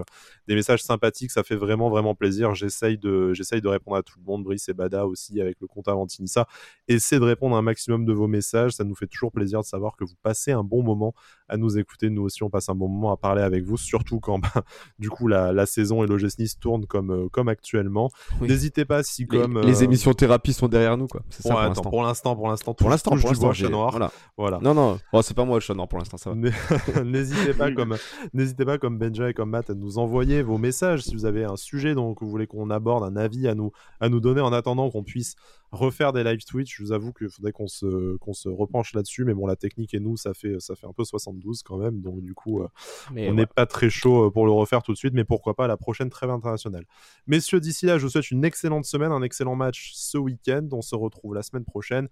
des messages sympathiques. Ça fait vraiment, vraiment plaisir. J'essaye de, j'essaye de répondre à tout le monde. Brice et Bada aussi avec le compte Avantinissa. Essayez de répondre à un maximum de vos messages. Ça nous fait toujours plaisir de savoir que vous passez un bon moment à nous écouter. Nous aussi, on passe un bon moment à parler avec vous, surtout quand bah, du coup la, la saison et l'OGS Nice tournent comme, euh, comme actuellement. N'hésitez pas si comme les, euh, émissions thérapie sont derrière nous quoi. C'est ça pour l'instant. Pour l'instant, pour l'instant, pour l'instant, chat noir. Voilà. voilà. Non non, oh, c'est pas moi le chat noir pour l'instant, ça va. N'hésitez pas comme n'hésitez pas comme Benja et comme Matt à nous envoyer vos messages si vous avez un sujet dont vous voulez qu'on aborde, un avis à nous à nous donner en attendant qu'on puisse refaire des live Twitch. Je vous avoue qu'il faudrait qu'on se, qu'on se repenche là-dessus, mais bon, la technique et nous, ça fait, ça fait un peu 72 quand même, donc du coup, euh, on n'est pas très chaud euh, pour le refaire tout de suite, mais pourquoi pas la prochaine trêve internationale. Messieurs, d'ici là, je vous souhaite une excellente semaine, un excellent match ce week-end. On se retrouve la semaine prochaine.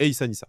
Et Issa Nissa.